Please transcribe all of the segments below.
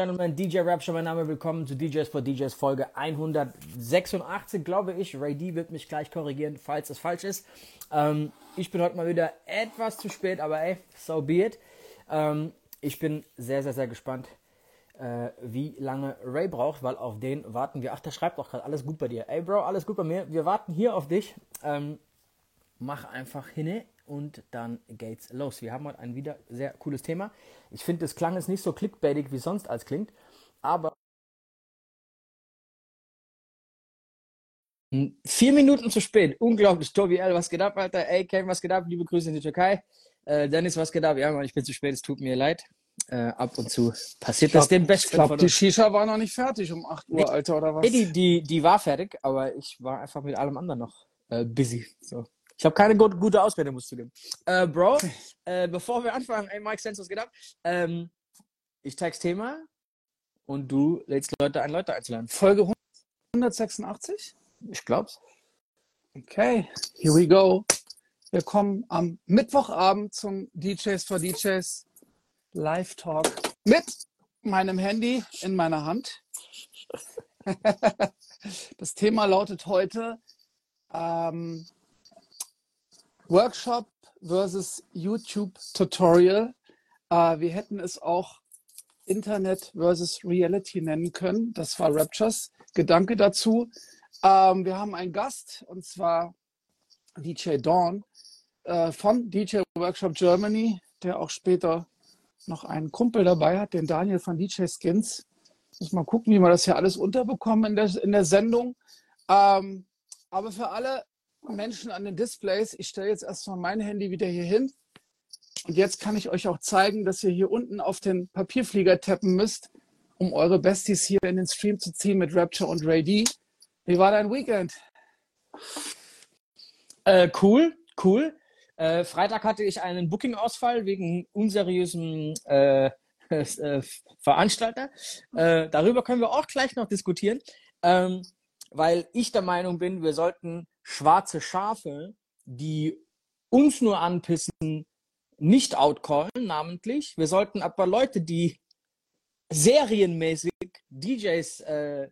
Gentlemen, DJ Rapture, mein Name, willkommen zu DJs for DJs Folge 186, glaube ich. Ray D wird mich gleich korrigieren, falls es falsch ist. Ähm, ich bin heute mal wieder etwas zu spät, aber ey, so be it. Ähm, ich bin sehr, sehr, sehr gespannt, äh, wie lange Ray braucht, weil auf den warten wir. Ach, der schreibt auch gerade, alles gut bei dir. Ey, Bro, alles gut bei mir. Wir warten hier auf dich. Ähm, mach einfach hinne und dann geht's los. Wir haben heute ein wieder sehr cooles Thema. Ich finde, das klang jetzt nicht so clickbaitig wie sonst als klingt, aber vier Minuten zu spät. Unglaublich. Tobi L, was geht ab, Alter? Ey, Ken, was geht ab? Liebe Grüße in die Türkei. Äh, Dennis, was geht ab? Ja, Mann, ich bin zu spät, es tut mir leid. Äh, ab und zu passiert glaub, das dem Besten. Ich glaube, die Shisha war noch nicht fertig um 8 Uhr, nee, Alter, oder was? Nee, die, die, die war fertig, aber ich war einfach mit allem anderen noch äh, busy. So. Ich habe keine gut, gute Ausrede, musst du geben. Äh, Bro, äh, bevor wir anfangen, ey, Mike Sense, was geht ab? Ähm, ich teile Thema und du lädst Leute ein, Leute einzuladen. Folge 186? Ich glaub's. Okay, here we go. Wir kommen am Mittwochabend zum DJs for DJs Live Talk mit meinem Handy in meiner Hand. das Thema lautet heute ähm, Workshop versus YouTube Tutorial. Äh, wir hätten es auch Internet versus Reality nennen können. Das war Raptures Gedanke dazu. Ähm, wir haben einen Gast und zwar DJ Dawn äh, von DJ Workshop Germany, der auch später noch einen Kumpel dabei hat, den Daniel von DJ Skins. Muss mal gucken, wie wir das hier alles unterbekommen in der, in der Sendung. Ähm, aber für alle Menschen an den Displays, ich stelle jetzt erstmal mein Handy wieder hier hin. Und jetzt kann ich euch auch zeigen, dass ihr hier unten auf den Papierflieger tappen müsst, um eure Besties hier in den Stream zu ziehen mit Rapture und Ray D. Wie war dein Weekend? Äh, cool, cool. Äh, Freitag hatte ich einen Booking-Ausfall wegen unseriösem äh, äh, Veranstalter. Äh, darüber können wir auch gleich noch diskutieren, ähm, weil ich der Meinung bin, wir sollten schwarze Schafe, die uns nur anpissen, nicht outcallen, namentlich. Wir sollten aber Leute, die serienmäßig DJs äh,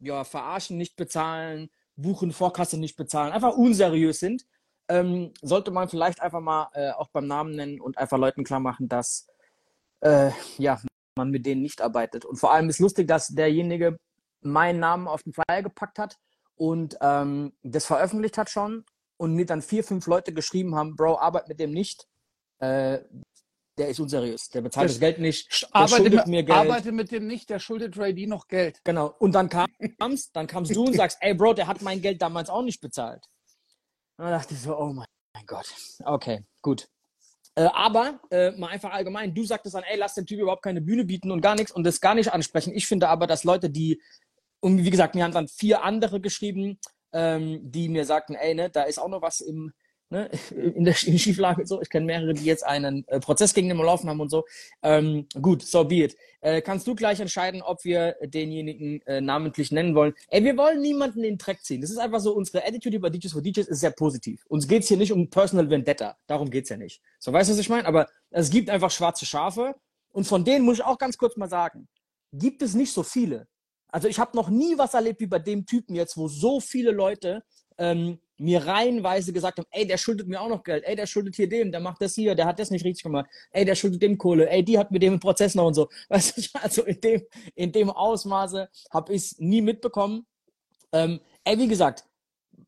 ja, verarschen, nicht bezahlen, buchen, Vorkasse nicht bezahlen, einfach unseriös sind, ähm, sollte man vielleicht einfach mal äh, auch beim Namen nennen und einfach Leuten klar machen, dass äh, ja, man mit denen nicht arbeitet. Und vor allem ist lustig, dass derjenige meinen Namen auf den Flyer gepackt hat und ähm, das veröffentlicht hat schon und mir dann vier, fünf Leute geschrieben haben, Bro, arbeit mit dem nicht. Äh, der ist unseriös, der bezahlt das, das Geld nicht, der arbeite, schuldet mir Geld. Arbeite mit dem nicht, der schuldet Ray D noch Geld. Genau. Und dann kamst, dann kamst du und sagst, ey Bro, der hat mein Geld damals auch nicht bezahlt. Und dann dachte ich so, oh mein Gott. Okay, gut. Äh, aber äh, mal einfach allgemein, du sagtest dann, ey, lass den Typ überhaupt keine Bühne bieten und gar nichts und das gar nicht ansprechen. Ich finde aber, dass Leute, die und wie gesagt, mir haben dann vier andere geschrieben, ähm, die mir sagten, ey, ne, da ist auch noch was im, ne, in der Schieflage so. Ich kenne mehrere, die jetzt einen äh, Prozess gegen den laufen haben und so. Ähm, gut, so be it. Äh, kannst du gleich entscheiden, ob wir denjenigen äh, namentlich nennen wollen? Ey, wir wollen niemanden in den Dreck ziehen. Das ist einfach so, unsere Attitude über DJs for DJs ist sehr positiv. Uns geht's hier nicht um Personal Vendetta. Darum geht's ja nicht. So, weißt du, was ich meine? Aber es gibt einfach schwarze Schafe. Und von denen muss ich auch ganz kurz mal sagen, gibt es nicht so viele. Also ich habe noch nie was erlebt wie bei dem Typen jetzt, wo so viele Leute ähm, mir reihenweise gesagt haben, ey, der schuldet mir auch noch Geld, ey, der schuldet hier dem, der macht das hier, der hat das nicht richtig gemacht, ey, der schuldet dem Kohle, ey, die hat mit dem Prozess noch und so. Weißt du, also in dem, in dem Ausmaße habe ich es nie mitbekommen. Ähm, ey, wie gesagt,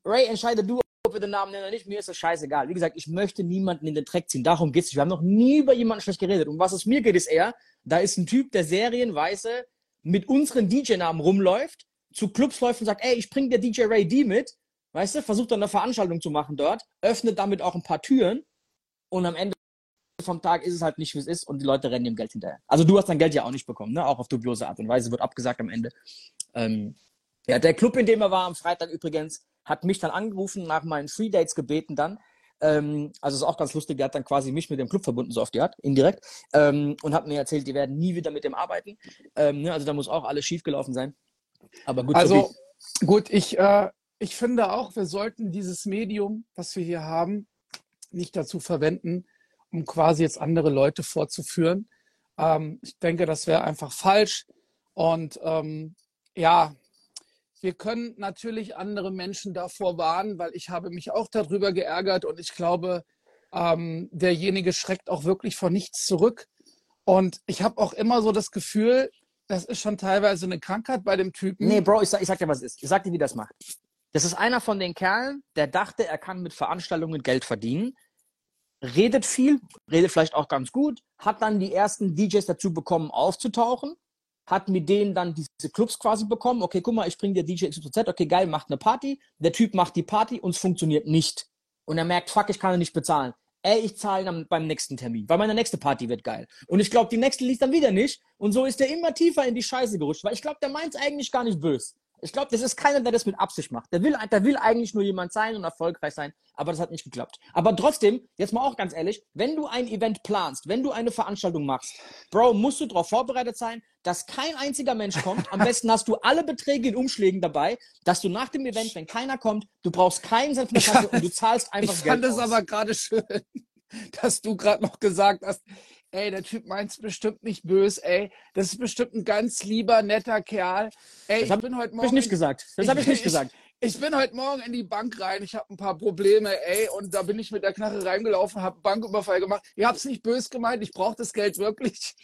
Ray, entscheide du, ob wir den Namen nennen oder nicht, mir ist das scheißegal. Wie gesagt, ich möchte niemanden in den Dreck ziehen, darum geht es Wir haben noch nie über jemanden schlecht geredet. Und was es mir geht, ist eher, da ist ein Typ, der serienweise mit unseren DJ-Namen rumläuft, zu Clubs läuft und sagt, ey, ich bring dir DJ Ray D mit, weißt du, versucht dann eine Veranstaltung zu machen dort, öffnet damit auch ein paar Türen und am Ende vom Tag ist es halt nicht, wie es ist und die Leute rennen dem Geld hinterher. Also du hast dein Geld ja auch nicht bekommen, ne? auch auf dubiose Art und Weise, wird abgesagt am Ende. Ähm, ja, der Club, in dem er war am Freitag übrigens, hat mich dann angerufen, nach meinen Free Dates gebeten dann, ähm, also ist auch ganz lustig, der hat dann quasi mich mit dem Club verbunden, so auf die Art, indirekt. Ähm, und hat mir erzählt, die werden nie wieder mit dem arbeiten. Ähm, ne, also da muss auch alles schiefgelaufen sein. Aber gut. Also gut, ich, äh, ich finde auch, wir sollten dieses Medium, was wir hier haben, nicht dazu verwenden, um quasi jetzt andere Leute vorzuführen. Ähm, ich denke, das wäre einfach falsch. Und ähm, ja, wir können natürlich andere Menschen davor warnen, weil ich habe mich auch darüber geärgert und ich glaube, ähm, derjenige schreckt auch wirklich vor nichts zurück. Und ich habe auch immer so das Gefühl, das ist schon teilweise eine Krankheit bei dem Typen. Nee, Bro, ich sag, ich sag dir, was es ist. Ich sag dir, wie das macht. Das ist einer von den Kerlen, der dachte, er kann mit Veranstaltungen Geld verdienen, redet viel, redet vielleicht auch ganz gut, hat dann die ersten DJs dazu bekommen, aufzutauchen, hat mit denen dann diese Clubs quasi bekommen. Okay, guck mal, ich bringe dir DJ XYZ, okay, geil, macht eine Party. Der Typ macht die Party und es funktioniert nicht. Und er merkt, fuck, ich kann ihn nicht bezahlen. Ey, ich zahle dann beim nächsten Termin, weil meine nächste Party wird geil. Und ich glaube, die nächste liegt dann wieder nicht. Und so ist er immer tiefer in die Scheiße gerutscht, weil ich glaube, der meint es eigentlich gar nicht böse. Ich glaube, das ist keiner, der das mit Absicht macht. Der will, der will eigentlich nur jemand sein und erfolgreich sein, aber das hat nicht geklappt. Aber trotzdem, jetzt mal auch ganz ehrlich, wenn du ein Event planst, wenn du eine Veranstaltung machst, Bro, musst du darauf vorbereitet sein, dass kein einziger Mensch kommt. Am besten hast du alle Beträge in Umschlägen dabei, dass du nach dem Event, wenn keiner kommt, du brauchst keinen Cent von der Kasse und du zahlst einfach Ich Geld fand es aber gerade schön, dass du gerade noch gesagt hast, ey, der Typ meint's bestimmt nicht böse, ey. Das ist bestimmt ein ganz lieber, netter Kerl. Ey, Das ich bin heute Hab ich Morgen. nicht gesagt. Das habe ich nicht gesagt. Ich bin heute Morgen in die Bank rein. Ich habe ein paar Probleme, ey, und da bin ich mit der Knarre reingelaufen, habe Banküberfall gemacht. Ihr habt's nicht böse gemeint. Ich brauche das Geld wirklich.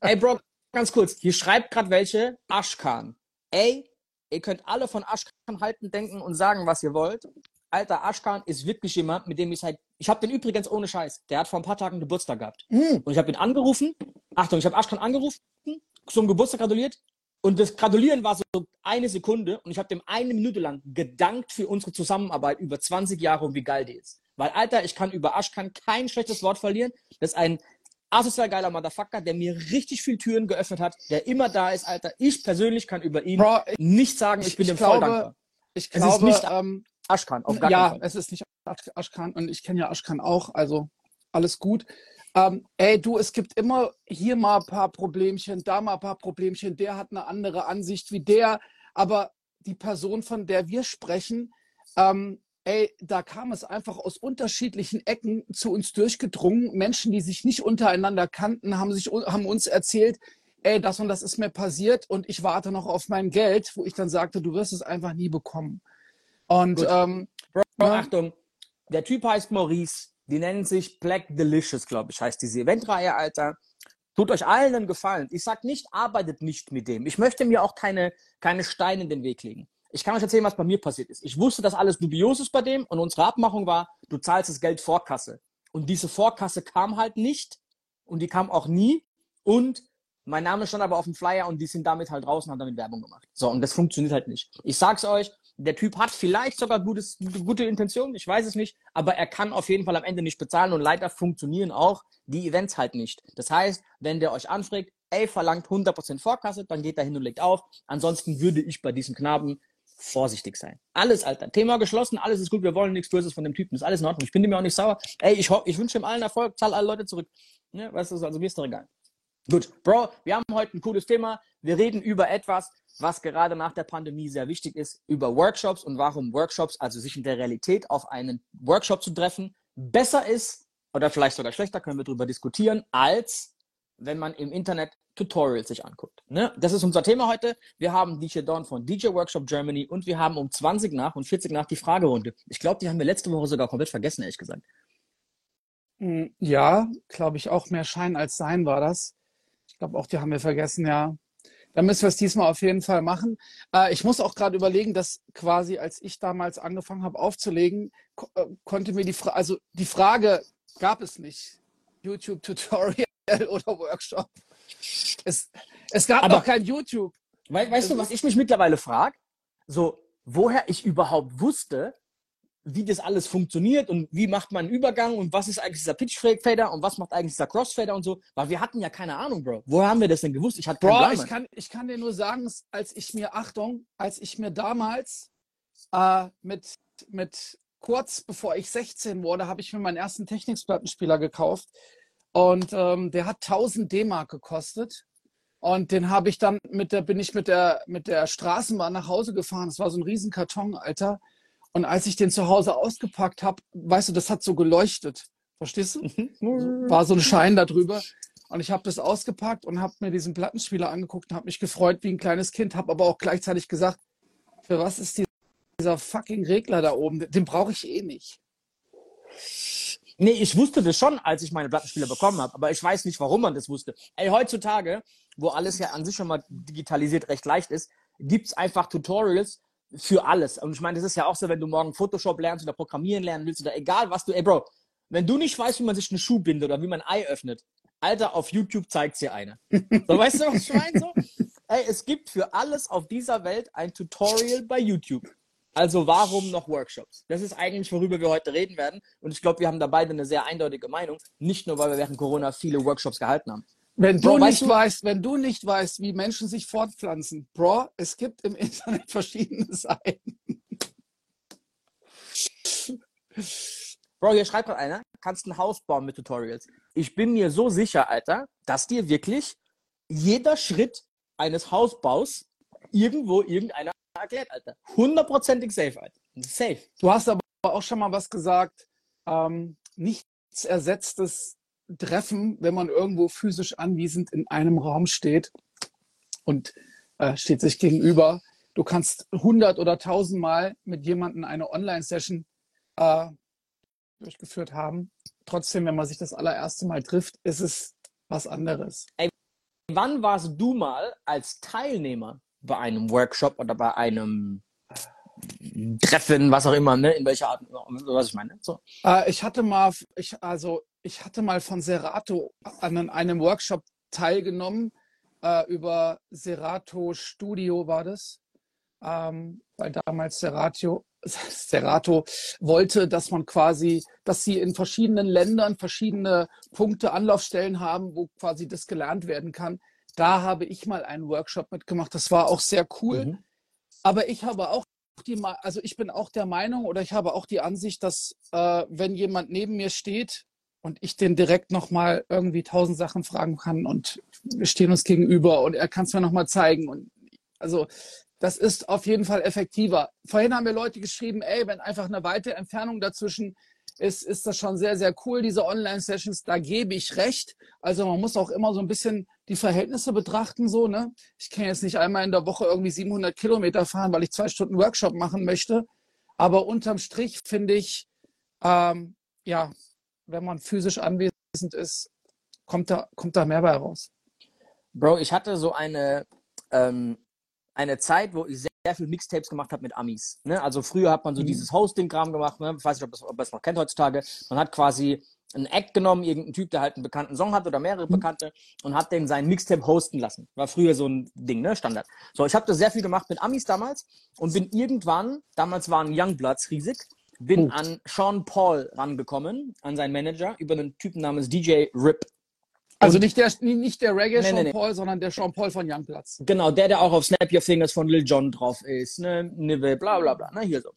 Ey, Bro, ganz kurz. Hier schreibt gerade welche Aschkan. Ey, ihr könnt alle von Aschkan halten, denken und sagen, was ihr wollt. Alter, Aschkan ist wirklich jemand, mit dem ich seit. Ich habe den übrigens ohne Scheiß. Der hat vor ein paar Tagen Geburtstag gehabt. Hm. Und ich habe ihn angerufen. Achtung, ich habe Aschkan angerufen, zum Geburtstag gratuliert. Und das Gratulieren war so eine Sekunde. Und ich habe dem eine Minute lang gedankt für unsere Zusammenarbeit über 20 Jahre und wie geil die ist. Weil, Alter, ich kann über Aschkan kein schlechtes Wort verlieren. Das ist ein asozial geiler Motherfucker, der mir richtig viel Türen geöffnet hat, der immer da ist, Alter. Ich persönlich kann über ihn Bro, ich, nicht sagen, ich, ich- bin ich dem voll glaube, dankbar. ich Es ist glaube, nicht- ähm, Aschkan, auf gar ja, Fall. es ist nicht Asch- Aschkan und ich kenne ja Aschkan auch, also alles gut. Ähm, ey, du, es gibt immer hier mal ein paar Problemchen, da mal ein paar Problemchen, der hat eine andere Ansicht wie der, aber die Person, von der wir sprechen, ähm, ey, da kam es einfach aus unterschiedlichen Ecken zu uns durchgedrungen. Menschen, die sich nicht untereinander kannten, haben, sich, haben uns erzählt, ey, das und das ist mir passiert und ich warte noch auf mein Geld, wo ich dann sagte, du wirst es einfach nie bekommen. Und Gut. ähm, Bro, Ja. Achtung, der Typ heißt Maurice, die nennen sich Black Delicious, glaube ich, heißt diese Eventreihe, Alter. Tut euch allen einen Gefallen. Ich sag nicht, arbeitet nicht mit dem. Ich möchte mir auch keine, keine Steine in den Weg legen. Ich kann euch erzählen, was bei mir passiert ist. Ich wusste, dass alles dubios ist bei dem und unsere Abmachung war, du zahlst das Geld Vorkasse. Und diese Vorkasse kam halt nicht und die kam auch nie und mein Name stand aber auf dem Flyer und die sind damit halt draußen haben damit Werbung gemacht. So, und das funktioniert halt nicht. Ich sag's euch, der Typ hat vielleicht sogar gutes, gute Intentionen, ich weiß es nicht, aber er kann auf jeden Fall am Ende nicht bezahlen und leider funktionieren auch die Events halt nicht. Das heißt, wenn der euch anfragt, ey, verlangt 100% Vorkasse, dann geht er hin und legt auf. Ansonsten würde ich bei diesem Knaben vorsichtig sein. Alles, Alter. Thema geschlossen, alles ist gut, wir wollen nichts Böses von dem Typen, ist alles in Ordnung. Ich bin dem ja auch nicht sauer. Ey, ich, ich wünsche ihm allen Erfolg, zahl alle Leute zurück. Ne, weißt du, also mir ist doch egal. Gut, Bro, wir haben heute ein cooles Thema. Wir reden über etwas, was gerade nach der Pandemie sehr wichtig ist, über Workshops und warum Workshops, also sich in der Realität auf einen Workshop zu treffen, besser ist oder vielleicht sogar schlechter, können wir darüber diskutieren, als wenn man im Internet Tutorials sich anguckt. Ne? Das ist unser Thema heute. Wir haben DJ Dawn von DJ Workshop Germany und wir haben um 20 nach und 40 nach die Fragerunde. Ich glaube, die haben wir letzte Woche sogar komplett vergessen, ehrlich gesagt. mh, ja, glaube ich auch mehr Schein als Sein war das. Ich glaube auch, die haben wir vergessen, ja. Dann müssen wir es diesmal auf jeden Fall machen. Äh, ich muss auch gerade überlegen, dass quasi, als ich damals angefangen habe aufzulegen, ko äh, konnte mir die Frage, also die Frage gab es nicht. YouTube-Tutorial oder Workshop. Es, es gab Aber- noch kein YouTube. We weißt du, was ich mich mittlerweile frage? So, woher ich überhaupt wusste, wie das alles funktioniert und wie macht man einen Übergang und was ist eigentlich dieser Pitch-Fader und was macht eigentlich dieser Crossfader und so, weil wir hatten ja keine Ahnung, Bro. Woher haben wir das denn gewusst? Ich hatte Bro, Plan. ich kann, ich kann dir nur sagen, als ich mir, Achtung, als ich mir damals äh, mit, mit kurz bevor ich 16 wurde, habe ich mir meinen ersten Technikplattenspieler gekauft und ähm, der hat 1000 D-Mark gekostet und den habe ich dann mit der, bin ich mit der, mit der Straßenbahn nach Hause gefahren. Das war so ein Riesenkarton, Alter. Und als ich den zu Hause ausgepackt habe, weißt du, das hat so geleuchtet. Verstehst du? Mhm. war so ein Schein da drüber. Und ich habe das ausgepackt und habe mir diesen Plattenspieler angeguckt und habe mich gefreut wie ein kleines Kind, habe aber auch gleichzeitig gesagt, für was ist dieser fucking Regler da oben? Den brauche ich eh nicht. Nee, ich wusste das schon, als ich meine Plattenspieler bekommen habe, aber ich weiß nicht, warum man das wusste. Ey, heutzutage, wo alles ja an sich schon mal digitalisiert recht leicht ist, gibt's einfach Tutorials für alles. Und ich meine, das ist ja auch so, wenn du morgen Photoshop lernst oder Programmieren lernen willst oder egal was du, ey Bro, wenn du nicht weißt, wie man sich einen Schuh bindet oder wie man ein Ei öffnet, Alter, auf YouTube zeigt's dir eine. So, weißt du, was ich meine? So? Ey, es gibt für alles auf dieser Welt ein Tutorial bei YouTube. Also warum noch Workshops? Das ist eigentlich, worüber wir heute reden werden. Und ich glaube, wir haben da beide eine sehr eindeutige Meinung. Nicht nur, weil wir während Corona viele Workshops gehalten haben. Wenn du Bro, weißt nicht du- weißt, wenn du nicht weißt, wie Menschen sich fortpflanzen, Bro, es gibt im Internet verschiedene Seiten. Bro, hier schreibt gerade einer, kannst ein Haus bauen mit Tutorials. Ich bin mir so sicher, Alter, dass dir wirklich jeder Schritt eines Hausbaus irgendwo irgendeiner erklärt, Alter. Hundertprozentig safe, Alter. Safe. Du hast aber auch schon mal was gesagt, ähm, nichts ersetztes Treffen, wenn man irgendwo physisch anwesend in einem Raum steht und äh, steht sich gegenüber. Du kannst hundert oder tausendmal mit jemandem eine Online-Session äh, durchgeführt haben. Trotzdem, wenn man sich das allererste Mal trifft, ist es was anderes. Wann warst du mal als Teilnehmer bei einem Workshop oder bei einem Treffen, was auch immer, ne? In welcher Art, was ich meine. So. Äh, ich hatte mal, ich, also ich hatte mal von Serato an einem Workshop teilgenommen äh, über Serato Studio war das, ähm, weil damals Serato, Serato wollte, dass man quasi, dass sie in verschiedenen Ländern verschiedene Punkte, Anlaufstellen haben, wo quasi das gelernt werden kann. Da habe ich mal einen Workshop mitgemacht. Das war auch sehr cool. Mhm. Aber ich habe auch die, also ich bin auch der Meinung oder ich habe auch die Ansicht, dass äh, wenn jemand neben mir steht und ich den direkt nochmal irgendwie tausend Sachen fragen kann und wir stehen uns gegenüber und er kann es mir nochmal zeigen und also das ist auf jeden Fall effektiver. Vorhin haben mir Leute geschrieben, ey, wenn einfach eine weite Entfernung dazwischen ist, ist das schon sehr, sehr cool, diese Online-Sessions. Da gebe ich recht. Also man muss auch immer so ein bisschen die Verhältnisse betrachten, so, ne? Ich kann jetzt nicht einmal in der Woche irgendwie 700 Kilometer fahren, weil ich zwei Stunden Workshop machen möchte. Aber unterm Strich finde ich, ähm, ja, wenn man physisch anwesend ist, kommt da, kommt da mehr bei raus. Bro, ich hatte so eine, ähm, eine Zeit, wo ich sehr, viel Mixtapes gemacht habe mit Amis. Ne? Also früher hat man so Mhm. dieses Hosting-Kram gemacht, ne? ich weiß nicht, ob das, ob das noch kennt heutzutage. Man hat quasi einen Act genommen, irgendeinen Typ, der halt einen bekannten Song hat oder mehrere Mhm. bekannte und hat den seinen Mixtape hosten lassen. War früher so ein Ding, ne? Standard. So, ich habe das sehr viel gemacht mit Amis damals und bin irgendwann, damals waren Youngbloods riesig, bin Oh. an Sean Paul rangekommen, an seinen Manager, über einen Typen namens DJ Rip. Also nicht der, nicht der Reggae Nee, Sean nee, nee. Paul, sondern der Sean Paul von Youngplatz. Genau, der, der auch auf Snap Your Fingers von Lil Jon drauf ist, ne, Nive, bla bla bla, ne, hier so.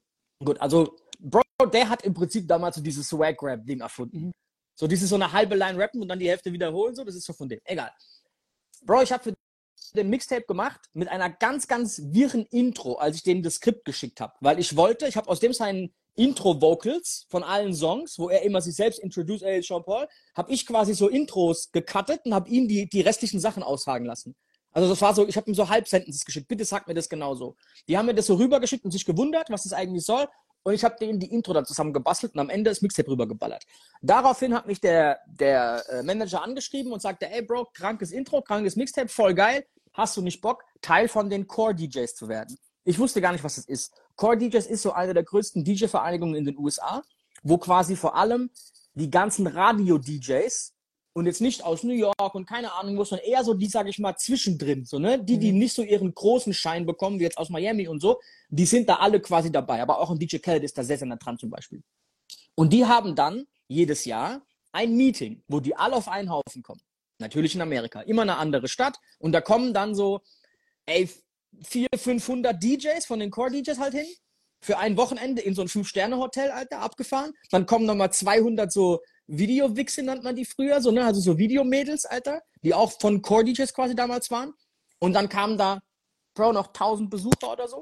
Gut, also, Bro, der hat im Prinzip damals so dieses Swag-Rap-Ding erfunden. Mhm. So dieses so eine halbe Line rappen und dann die Hälfte wiederholen, so, das ist so von dem. Egal. Bro, ich habe für den Mixtape gemacht mit einer ganz, ganz wirren Intro, als ich denen das Skript geschickt habe. Weil ich wollte, ich habe aus dem seinen Intro-Vocals von allen Songs, wo er immer sich selbst introduced, ey, Sean Paul, habe ich quasi so Intros gecuttet und habe ihm die, die restlichen Sachen aussagen lassen. Also das war so, ich habe ihm so Halbsentences geschickt, bitte sag mir das genauso. Die haben mir das so rübergeschickt und sich gewundert, was das eigentlich soll. Und ich habe denen die Intro dann zusammen gebastelt und am Ende das Mixtape rübergeballert. Daraufhin hat mich der, der äh, Manager angeschrieben und sagte, ey Bro, krankes Intro, krankes Mixtape, voll geil. Hast du nicht Bock, Teil von den Core-DJs zu werden? Ich wusste gar nicht, was das ist. Core DJs ist so eine der größten DJ-Vereinigungen in den USA, wo quasi vor allem die ganzen Radio-DJs und jetzt nicht aus New York und keine Ahnung wo, sondern eher so die, sage ich mal, zwischendrin, so, ne? Die, die nicht so ihren großen Schein bekommen, wie jetzt aus Miami und so, die sind da alle quasi dabei. Aber auch ein DJ Khaled ist da sehr, sehr nah dran zum Beispiel. Und die haben dann jedes Jahr ein Meeting, wo die alle auf einen Haufen kommen. Natürlich in Amerika. Immer eine andere Stadt. Und da kommen dann so, ey, 400, 500 DJs von den Core-DJs halt hin. Für ein Wochenende in so ein Fünf-Sterne-Hotel, Alter, abgefahren. Dann kommen nochmal 200 so Video-Wichse, nennt man die früher, so, ne? Also so Videomädels, Alter, die auch von Core-DJs quasi damals waren. Und dann kamen da, Bro, noch 1000 Besucher oder so.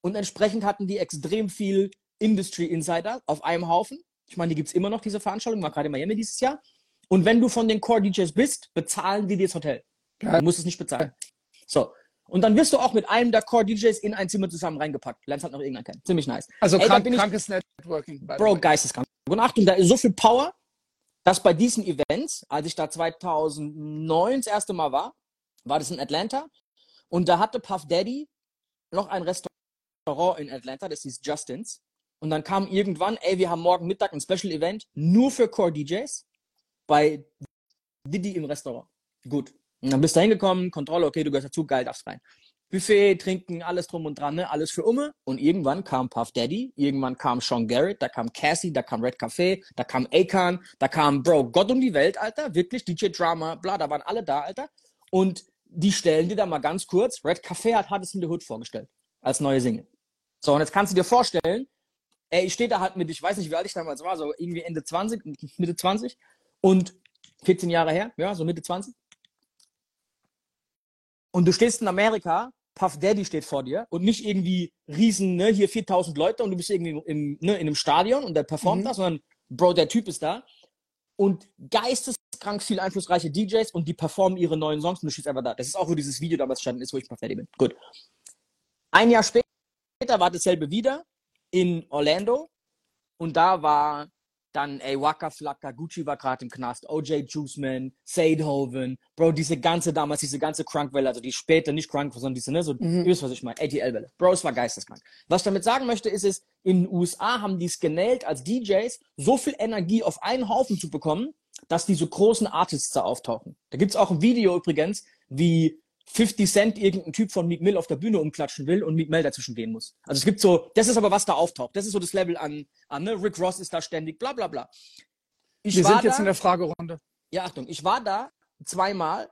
Und entsprechend hatten die extrem viel Industry Insider auf einem Haufen. Ich meine, die gibt's immer noch, diese Veranstaltung, war gerade in Miami dieses Jahr. Und wenn du von den Core-DJs bist, bezahlen die dir das Hotel. Du musst es nicht bezahlen. So. Und dann wirst du auch mit einem der Core-DJs in ein Zimmer zusammen reingepackt. Lernst halt noch irgendeinen kennen. Ziemlich nice. Also Ey, krank, krankes Networking. Bro, geisteskrank. Und Achtung, da ist so viel Power, dass bei diesen Events, als ich da 2009 das erste Mal war, war das in Atlanta. Und da hatte Puff Daddy noch ein Restaurant in Atlanta, das hieß Justins. Und dann kam irgendwann, ey, wir haben morgen Mittag ein Special Event nur für Core DJs bei Diddy im Restaurant. Gut. Und dann bist du hingekommen, Kontrolle, okay, du gehörst dazu, geil, darfst rein. Buffet, Trinken, alles drum und dran, ne? alles für Umme. Und irgendwann kam Puff Daddy, irgendwann kam Sean Garrett, da kam Cassie, da kam Red Café, da kam Akon, da kam Bro, Gott um die Welt, Alter, wirklich, DJ Drama, bla, da waren alle da, Alter. Und die stellen dir da mal ganz kurz, Red Café hat Hardest in the Hood vorgestellt, als neue Single. So, und jetzt kannst du dir vorstellen, ey, ich stehe da halt mit, ich weiß nicht, wie alt ich damals war, so irgendwie Ende 20, Mitte 20 und 14 Jahre her, ja, so Mitte 20. Und du stehst in Amerika, Puff Daddy steht vor dir und nicht irgendwie riesen, ne, hier 4000 Leute und du bist irgendwie im, ne, in einem Stadion und der performt Mhm. da, sondern Bro, der Typ ist da und geisteskrank viel einflussreiche DJs und die performen ihre neuen Songs und du stehst einfach da. Das ist auch, wo dieses Video damals standen ist, wo ich Puff Daddy bin. Gut. Ein Jahr später war dasselbe wieder in Orlando und da war dann, ey, Waka Flocka, Gucci war gerade im Knast, OJ Juiceman, Sadehoven, Bro, diese ganze damals, diese ganze Crunkwelle, also die später nicht Crunk, sondern diese, ne, so, Mhm. ihr wisst, was ich meine, ATL-Welle. Bro, es war geisteskrank. Was ich damit sagen möchte, ist es, in den USA haben die es genäht, als DJs so viel Energie auf einen Haufen zu bekommen, dass diese großen Artists da auftauchen. Da gibt's auch ein Video übrigens, wie 50 Cent irgendein Typ von Meek Mill auf der Bühne umklatschen will und Meek Mill dazwischen gehen muss. Also es gibt so, das ist aber was da auftaucht. Das ist so das Level an, an ne? Rick Ross ist da ständig, bla bla bla. Ich Wir sind jetzt da, in der Fragerunde. ja, Achtung, ich war da zweimal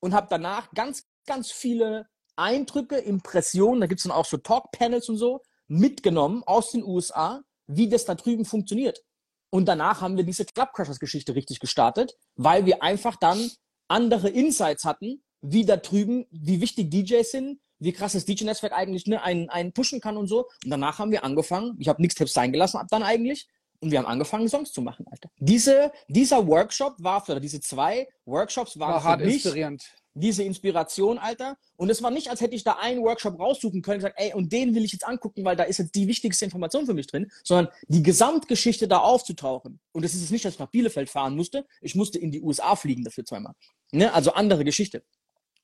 und habe danach ganz, ganz viele Eindrücke, Impressionen, da gibt's dann auch so Talk-Panels und so, mitgenommen aus den USA, wie das da drüben funktioniert. Und danach haben wir diese Club Crushers-Geschichte richtig gestartet, weil wir einfach dann andere Insights hatten, wie da drüben, wie wichtig DJs sind, wie krass das DJ-Netzwerk eigentlich ne, einen, einen pushen kann und so. Und danach haben wir angefangen, ich habe nichts Tipps sein gelassen ab dann eigentlich, und wir haben angefangen, Songs zu machen, Alter. Diese, dieser Workshop war für, oder diese zwei Workshops waren War für mich inspirierend. diese Inspiration, Alter. Und es war nicht, als hätte ich da einen Workshop raussuchen können und gesagt, ey, und den will ich jetzt angucken, weil da ist jetzt die wichtigste Information für mich drin, sondern die Gesamtgeschichte da aufzutauchen. Und es ist jetzt nicht, dass ich nach Bielefeld fahren musste. Ich musste in die USA fliegen dafür zweimal. Ne? Also andere Geschichte.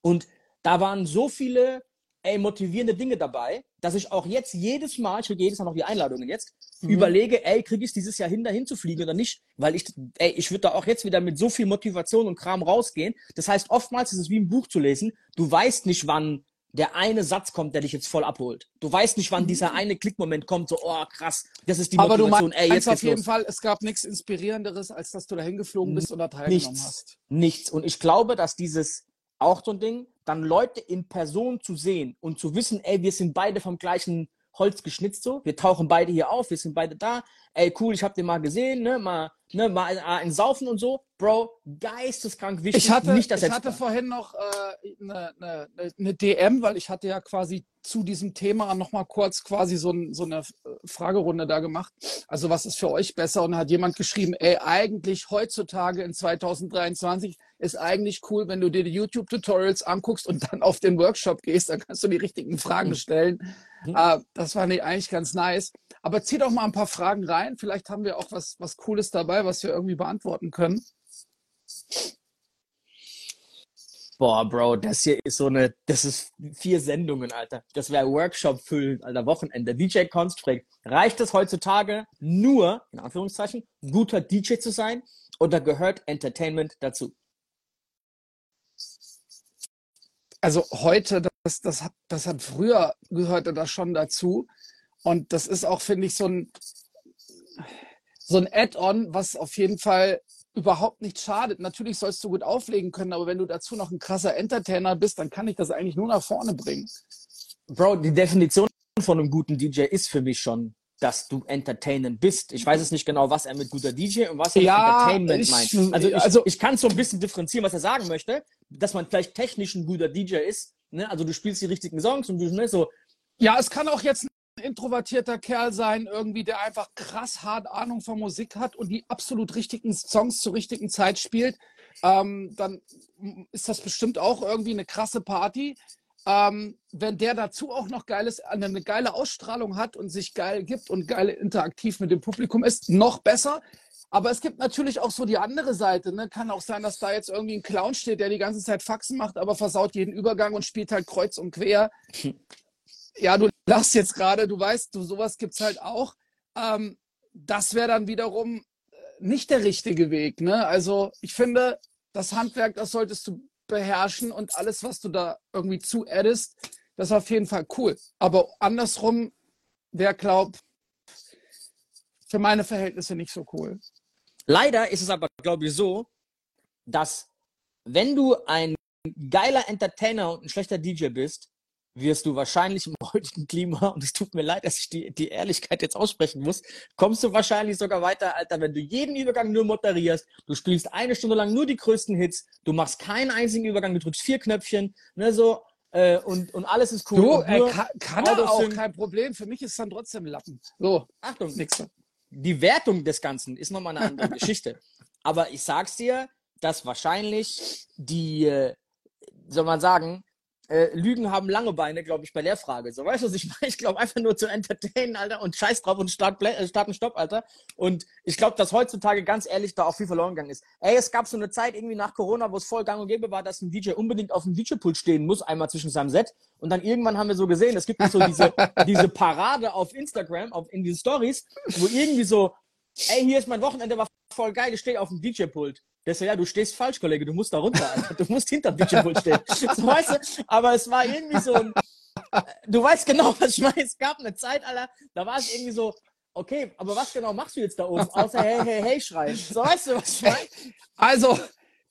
Und da waren so viele, ey, motivierende Dinge dabei, dass ich auch jetzt jedes Mal, ich kriege jedes Mal noch die Einladungen jetzt, Mhm. überlege, ey, kriege ich es dieses Jahr hin, dahin zu fliegen oder nicht? Weil ich, ey, ich würde da auch jetzt wieder mit so viel Motivation und Kram rausgehen. Das heißt, oftmals ist es wie ein Buch zu lesen. Du weißt nicht, wann der eine Satz kommt, der dich jetzt voll abholt. Du weißt nicht, wann dieser eine Klickmoment kommt, so, oh, krass, das ist die Mhm. Aber du Motivation, meinst ey, jetzt auf jeden los. Fall, es gab nichts Inspirierenderes, als dass du da hingeflogen bist und da teilgenommen Nichts. hast. Nichts. Und ich glaube, dass dieses, auch so ein Ding, dann Leute in Person zu sehen und zu wissen, ey, wir sind beide vom gleichen Holz geschnitzt so, wir tauchen beide hier auf, wir sind beide da, ey, cool, ich hab den mal gesehen, ne, mal, ne, mal ein, ein Saufen und so, Bro, geisteskrank wichtig, Ich hatte, nicht ich hatte vorhin noch äh, eine, eine, eine DM, weil ich hatte ja quasi zu diesem Thema nochmal kurz quasi so, ein, so eine äh, Fragerunde da gemacht. Also was ist für euch besser? Und da hat jemand geschrieben, ey, eigentlich heutzutage in 2023 ist eigentlich cool, wenn du dir die YouTube-Tutorials anguckst und dann auf den Workshop gehst, dann kannst du die richtigen Fragen Mhm. stellen. Mhm. Äh, das war nee, eigentlich ganz nice. Aber zieh doch mal ein paar Fragen rein. Vielleicht haben wir auch was, was Cooles dabei, was wir irgendwie beantworten können. Boah, Bro, das hier ist so eine, das ist vier Sendungen, Alter. Das wäre Workshop füllen, Alter, Wochenende. DJ Konst fragt, reicht es heutzutage nur, in Anführungszeichen, guter DJ zu sein oder gehört Entertainment dazu? Also heute, das, das, hat, das hat früher gehörte das schon dazu. Und das ist auch, finde ich, so ein, so ein Add-on, was auf jeden Fall überhaupt nicht schadet. Natürlich sollst du gut auflegen können, aber wenn du dazu noch ein krasser Entertainer bist, dann kann ich das eigentlich nur nach vorne bringen. Bro, die Definition von einem guten DJ ist für mich schon, dass du entertainend bist. Ich weiß es nicht genau, was er mit guter DJ und was er Ja, mit Entertainment ich- meint. Also ich, also- ich kann so ein bisschen differenzieren, was er sagen möchte, dass man vielleicht technisch ein guter DJ ist. Ne? Also du spielst die richtigen Songs und du ne, so, Ja, es kann auch jetzt ein introvertierter Kerl sein, irgendwie, der einfach krass hart Ahnung von Musik hat und die absolut richtigen Songs zur richtigen Zeit spielt. Ähm, dann ist das bestimmt auch irgendwie eine krasse Party. Ähm, wenn der dazu auch noch geiles, eine geile Ausstrahlung hat und sich geil gibt und geil interaktiv mit dem Publikum ist, noch besser. Aber es gibt natürlich auch so die andere Seite. Ne? Kann auch sein, dass da jetzt irgendwie ein Clown steht, der die ganze Zeit Faxen macht, aber versaut jeden Übergang und spielt halt kreuz und quer. Ja, du lachst jetzt gerade, du weißt, du, sowas gibt es halt auch. Ähm, das wäre dann wiederum äh, nicht der richtige Weg. Ne? Also ich finde, das Handwerk, das solltest du beherrschen und alles, was du da irgendwie zu addest, das ist auf jeden Fall cool. Aber andersrum, wer glaubt, für meine Verhältnisse nicht so cool. Leider ist es aber, glaube ich, so, dass wenn du ein geiler Entertainer und ein schlechter DJ bist, wirst du wahrscheinlich im heutigen Klima, und es tut mir leid, dass ich die, die Ehrlichkeit jetzt aussprechen muss, kommst du wahrscheinlich sogar weiter, Alter, wenn du jeden Übergang nur moderierst, du spielst eine Stunde lang nur die größten Hits, du machst keinen einzigen Übergang, du drückst vier Knöpfchen, ne, so, äh, und, und alles ist cool. Du, äh, kann, kann er auch, kein Problem. Für mich ist es dann trotzdem Lappen. So, Achtung, nix die Wertung des Ganzen ist nochmal eine andere Geschichte. Aber ich sag's dir, dass wahrscheinlich die, äh, soll man sagen, äh, Lügen haben lange Beine, glaube ich, bei der Frage. So, weißt du, was ich meine? Ich glaube einfach nur zu entertainen, Alter, und scheiß drauf und Start, äh, Start und Stopp, Alter. Und ich glaube, dass heutzutage ganz ehrlich da auch viel verloren gegangen ist. Ey, es gab so eine Zeit irgendwie nach Corona, wo es voll gang und gäbe war, dass ein DJ unbedingt auf dem DJ-Pult stehen muss, einmal zwischen seinem Set. Und dann irgendwann haben wir so gesehen, es gibt so diese, diese Parade auf Instagram, auf, in diesen Stories, wo irgendwie so, ey, hier ist mein Wochenende, war voll geil, ich stehe auf dem DJ-Pult. Der so, ja, du stehst falsch, Kollege, du musst da runter, Alter. Du musst hinter DJ-Pult stehen. So, weißt du, aber es war irgendwie so ein, du weißt genau, was ich meine. Es gab eine Zeit, Alter, da war es irgendwie so, okay, aber was genau machst du jetzt da oben, außer hey, hey, hey schreien? So, weißt du, was ich meine? Also,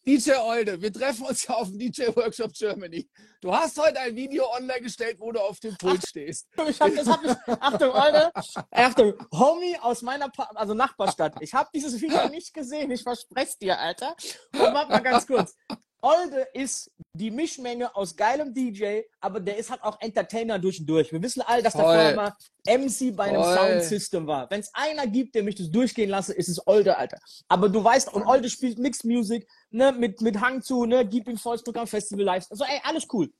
DJ Olde, wir treffen uns ja auf dem DJ Workshop Germany. Du hast heute ein Video online gestellt, wo du auf dem Pult stehst. Ich hab, das hab ich, Achtung, Olde, Achtung, Homie aus meiner pa also Nachbarstadt. Ich habe dieses Video nicht gesehen, ich verspreche dir, Alter. Und warte mal ganz kurz. Olde ist die Mischmenge aus geilem DJ, aber der ist halt auch Entertainer durch und durch. Wir wissen alle, dass der vorher mal MC bei einem Voll. Soundsystem war. Wenn es einer gibt, der mich das durchgehen lasse, ist es Olde, Alter. Aber du weißt, und Olde spielt Mixed Music, ne, mit, mit Hang zu, ne, gib ihm volles Programm, Festival Live. Also, ey, alles cool.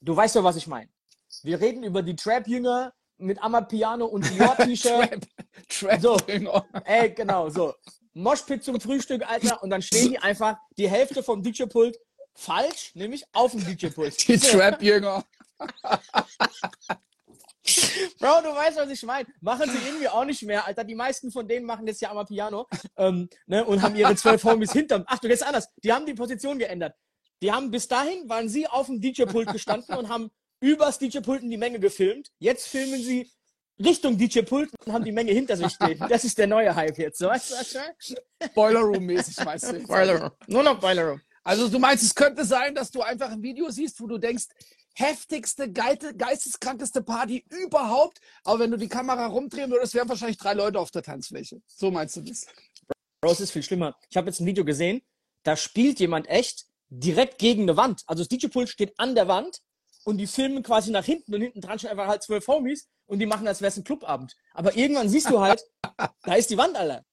Du weißt doch, was ich meine. Wir reden über die Trap-Jünger mit Amapiano und Dior-T-Shirt. Trap, Trap so, ey, genau, so. Moshpit zum Frühstück, Alter, und dann stehen die einfach die Hälfte vom DJ-Pult falsch, nämlich auf dem DJ-Pult. Die Trap-Jünger. Bro, du weißt, was ich meine. Machen sie irgendwie auch nicht mehr, Alter. Die meisten von denen machen jetzt ja einmal Piano ähm, ne, und haben ihre zwölf Homies hinterm. Ach, du jetzt anders. Die haben die Position geändert. Die haben bis dahin, waren sie auf dem DJ-Pult gestanden und haben übers DJ-Pulten die Menge gefilmt. Jetzt filmen sie Richtung DJ Pult und haben die Menge hinter sich stehen. Das ist der neue Hype jetzt. So, weißt du, was Boiler Room-mäßig meinst du? Boiler Room. Nur noch Boiler Room. Also du meinst, es könnte sein, dass du einfach ein Video siehst, wo du denkst, heftigste, geisteskrankeste Party überhaupt, aber wenn du die Kamera rumdrehen würdest, wären wahrscheinlich drei Leute auf der Tanzfläche. So meinst du das? Bro, es ist viel schlimmer. Ich habe jetzt ein Video gesehen, da spielt jemand echt direkt gegen eine Wand. Also das DJ-Pult steht an der Wand und die filmen quasi nach hinten und hinten dran schon einfach halt zwölf Homies und die machen, als wäre es ein Clubabend. Aber irgendwann siehst du halt, da ist die Wand, Alter.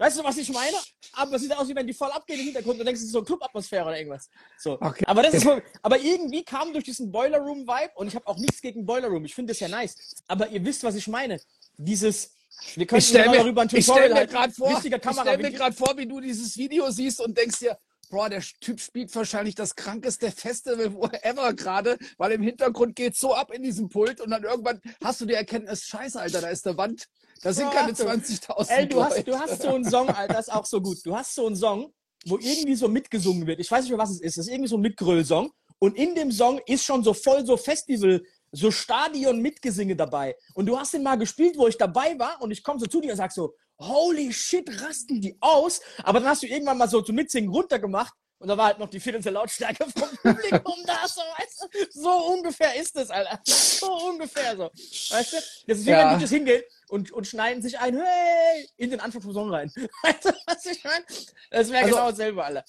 Weißt du, was ich meine? Aber es sieht aus, wie wenn die voll abgehen im Hintergrund und denkst, es ist so eine Clubatmosphäre oder irgendwas. So. Okay. Aber das ist aber irgendwie kam durch diesen Boiler Room Vibe und ich habe auch nichts gegen Boiler Room. Ich finde das ja nice. Aber ihr wisst, was ich meine. Dieses, wir können ich stell mir, darüber ein Tutorial ich stell mir gerade vor, ich stell mir gerade vor, wie du dieses Video siehst und denkst dir, Bro, der Typ spielt wahrscheinlich das krankeste Festival ever gerade, weil im Hintergrund geht so ab in diesem Pult und dann irgendwann hast du die Erkenntnis, scheiße, Alter, da ist der Wand. Da sind keine 20.000 Ey, du hast, du hast so einen Song, Alter, das ist auch so gut. Du hast so einen Song, wo irgendwie so mitgesungen wird. Ich weiß nicht mehr, was es ist. Das ist irgendwie so ein Mitgröll-Song. Und in dem Song ist schon so voll so Festival, so Stadion Mitgesinge dabei. Und du hast den mal gespielt, wo ich dabei war und ich komme so zu dir und sag so, holy shit, rasten die aus. Aber dann hast du irgendwann mal so zum Mitsingen runtergemacht und da war halt noch die finanzielle Lautstärke vom Publikum da, so, weißt du? So ungefähr ist es, Alter. So ungefähr so. Weißt du? Das ist wie ja. wenn die das hingehen und, und schneiden sich ein, hey, in den Anfang vom Song rein. Weißt du, was ich meine? Das wäre also, genau dasselbe, Alter.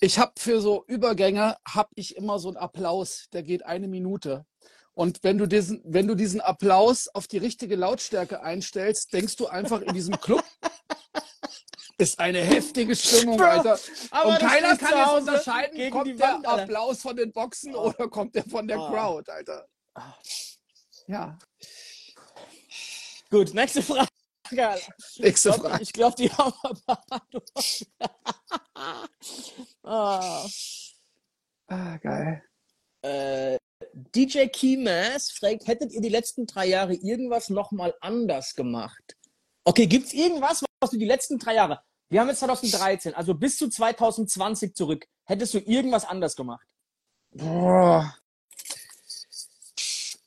Ich habe für so Übergänge, habe ich immer so einen Applaus, der geht eine Minute. Und wenn du diesen, wenn du diesen Applaus auf die richtige Lautstärke einstellst, denkst du einfach in diesem Club ist eine heftige Stimmung, Bro, Alter. aber Und keiner kann jetzt unterscheiden, kommt der Wand, Alter. Applaus von den Boxen Oh. oder kommt der von der Oh. Crowd, Alter. Ja, Gut, nächste Frage. Nächste Frage. Ich glaube, die haben wir ah. Ah, geil. äh, DJ Keymas fragt, hättet ihr die letzten drei Jahre irgendwas nochmal anders gemacht? Okay, gibt's irgendwas, was du die letzten drei Jahre, wir haben jetzt 2013, also bis zu 2020 zurück, hättest du irgendwas anders gemacht? Boah.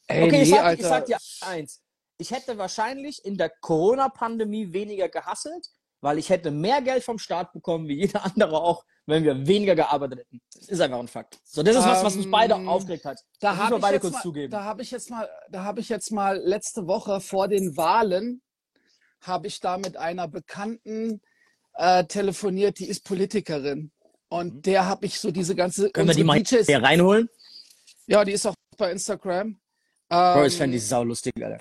Ey, Okay, ich, nee, sag, Alter. ich sag dir eins. Ich hätte wahrscheinlich in der Corona-Pandemie weniger gehasselt, weil ich hätte mehr Geld vom Staat bekommen, wie jeder andere auch, wenn wir weniger gearbeitet hätten. Das ist einfach ein Fakt. So, das ist was, was uns beide Ähm, aufgeregt hat. Da habe wir ich, beide kurz mal- zugeben. da hab ich jetzt mal, da habe ich jetzt mal letzte Woche vor den Wahlen habe ich da mit einer Bekannten äh, telefoniert, die ist Politikerin. Und der habe ich so diese ganze Mhm. Können wir die mal DJs, hier reinholen? ja, die ist auch bei Instagram. Bro, ich Ähm, fände die sau lustig, Alter.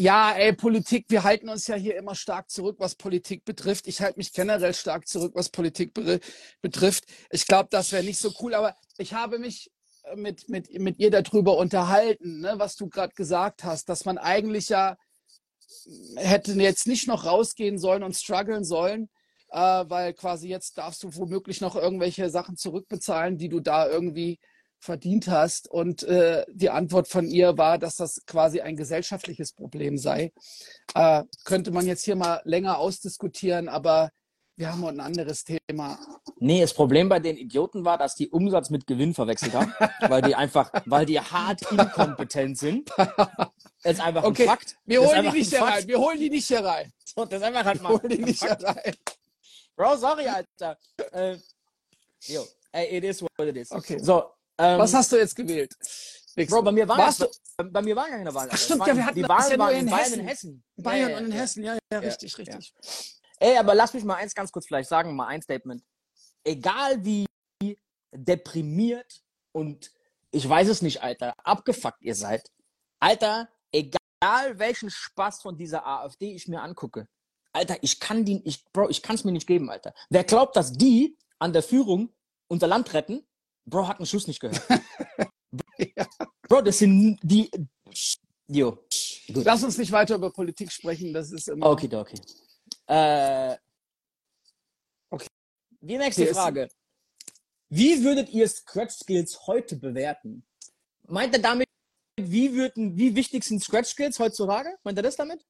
Ja, ey, Politik, wir halten uns ja hier immer stark zurück, was Politik betrifft. Ich halte mich generell stark zurück, was Politik be betrifft. Ich glaube, das wäre nicht so cool, aber ich habe mich äh, mit, mit, mit ihr darüber unterhalten, ne, was du gerade gesagt hast, dass man eigentlich ja hätte jetzt nicht noch rausgehen sollen und strugglen sollen, äh, weil quasi jetzt darfst du womöglich noch irgendwelche Sachen zurückbezahlen, die du da irgendwie verdient hast. Und äh, die Antwort von ihr war, dass das quasi ein gesellschaftliches Problem sei. Äh, könnte man jetzt hier mal länger ausdiskutieren, aber wir haben ein anderes Thema. Nee, das Problem bei den Idioten war, dass die Umsatz mit Gewinn verwechselt haben, weil die einfach, weil die hart inkompetent sind. Das ist einfach Okay, ein Fakt. Wir holen die nicht hier rein. Wir holen die nicht hier rein. So, Das ist einfach halt Wir mal holen die nicht hier rein. Bro, sorry, Alter. Äh, yo, ey, it is what it is. Okay. So, ähm, Was hast du jetzt gewählt? Nix. Bro, bei mir war Warst ja, du bei mir war gar keine Wahl. Alter. stimmt, Es ja, wir waren- hatten die Wahlen ja waren in Bayern Hessen. in Hessen. Bayern Ja, und in ja, ja. Hessen, ja, ja, richtig, ja. richtig. Ey, aber lass mich mal eins ganz kurz vielleicht sagen, mal ein Statement. Egal wie deprimiert und ich weiß es nicht, Alter, abgefuckt ihr seid. Alter, egal welchen Spaß von dieser AfD ich mir angucke. Alter, ich kann die, ich, Bro, ich kann es mir nicht geben, Alter. Wer glaubt, dass die an der Führung unser Land retten, Bro, hat einen Schuss nicht gehört. Ja. Bro, das sind die, jo. Gut. Lass uns nicht weiter über Politik sprechen. Das ist immer. Okay, okay. Äh, Okay. Die nächste Hier ist- Frage. Wie würdet ihr Scratch Skills heute bewerten? Meint er damit, wie, würden, wie wichtig sind Scratch Skills heutzutage? Meint er das damit?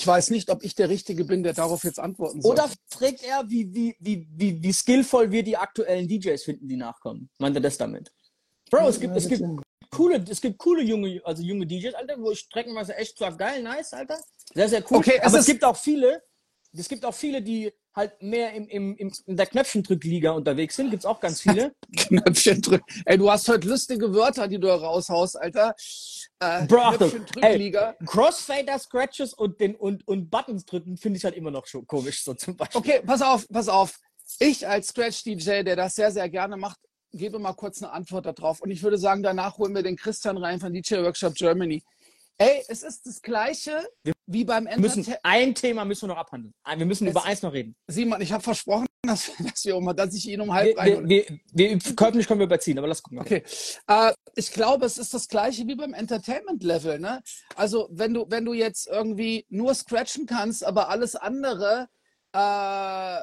Ich weiß nicht, ob ich der Richtige bin, der darauf jetzt antworten soll. Oder fragt er, wie, wie, wie, wie, wie skillvoll wir die aktuellen DJs finden, die nachkommen? Meint er das damit? Bro, es gibt, es gibt coole, es gibt coole junge, also junge DJs, Alter, wo ich streckenweise echt sag, geil, nice, Alter. Sehr, sehr cool. Okay, es Aber es ist- gibt auch viele, es gibt auch viele, die halt mehr im, im, im, in der Knöpfchendrückliga unterwegs sind. Gibt's auch ganz viele. Knöpfchen drücken. Ey, du hast heute lustige Wörter, die du raushaust, Alter. Äh, Bro, Achtung. Knöpfchen Drückliga. Crossfader Scratches und den und, und Buttons drücken finde ich halt immer noch schon komisch, so zum Beispiel. Okay, pass auf, pass auf. Ich als Scratch-DJ, der das sehr, sehr gerne macht, gebe mal kurz eine Antwort darauf. Und ich würde sagen, danach holen wir den Christian rein von DJ Workshop Germany. Ey, es ist das Gleiche wie beim Wir müssen, Entertainment. ein Thema müssen wir noch abhandeln. Wir müssen Es- über eins noch reden. Simon, ich habe versprochen, dass, dass, wir um, dass ich ihn um Wir, halb rein. wir, wir, wir, körperlich können wir überziehen, aber lass gucken. Okay. Äh, ich glaube, es ist das gleiche wie beim Entertainment-Level. Ne? Also wenn du, wenn du jetzt irgendwie nur scratchen kannst, aber alles andere äh,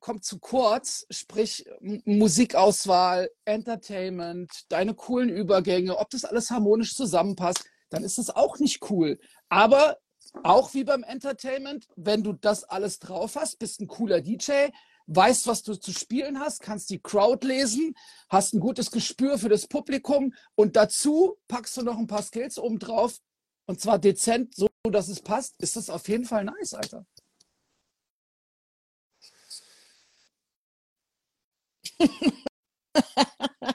kommt zu kurz, sprich Musikauswahl, Entertainment, deine coolen Übergänge, ob das alles harmonisch zusammenpasst, dann ist das auch nicht cool. Aber auch wie beim Entertainment, wenn du das alles drauf hast, bist ein cooler DJ, weißt, was du zu spielen hast, kannst die Crowd lesen, hast ein gutes Gespür für das Publikum und dazu packst du noch ein paar Skills oben drauf und zwar dezent, so dass es passt, ist das auf jeden Fall nice, Alter.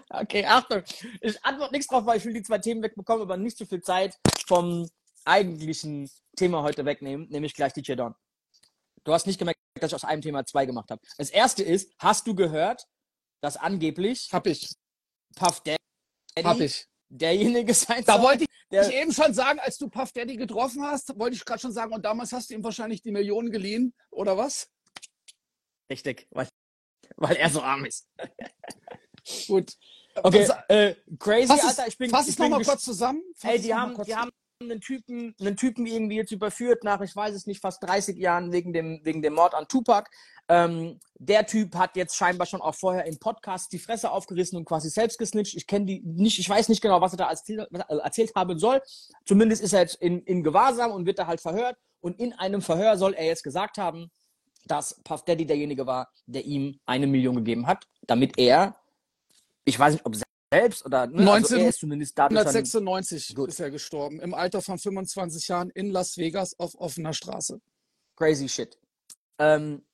Okay, Achtung. Ich antworte nichts drauf, weil ich will die zwei Themen wegbekommen, aber nicht so viel Zeit vom eigentlichen Thema heute wegnehmen, nämlich gleich DJ Don. Du hast nicht gemerkt, dass ich aus einem Thema zwei gemacht habe. Das erste ist, hast du gehört, dass angeblich Hab ich. Puff Daddy Hab ich. derjenige sein Da soll, wollte ich der, eben schon sagen, als du Puff Daddy getroffen hast, wollte ich gerade schon sagen, und damals hast du ihm wahrscheinlich die Millionen geliehen, oder was? Richtig, weil, weil er so arm ist. Gut. Okay, Sa- äh, crazy, Alter. Ich bin, fass ich es nochmal kurz zusammen. Fass Ey, haben, die haben einen Typen, einen Typen irgendwie jetzt überführt nach, ich weiß es nicht, fast 30 Jahren wegen dem, wegen dem Mord an Tupac. Ähm, der Typ hat jetzt scheinbar schon auch vorher im Podcast die Fresse aufgerissen und quasi selbst gesnitcht. Ich kenne die nicht, ich weiß nicht genau, was er da erzählt, er erzählt haben soll. Zumindest ist er jetzt in, in Gewahrsam und wird da halt verhört. Und in einem Verhör soll er jetzt gesagt haben, dass Puff Daddy derjenige war, der ihm eine Million gegeben hat, damit er, ich weiß nicht, ob selbst oder ne, also 19 er ist zumindest dadurch schon 1996 Gut. ist er gestorben, im Alter von 25 Jahren in Las Vegas auf offener Straße. crazy shit. Ähm,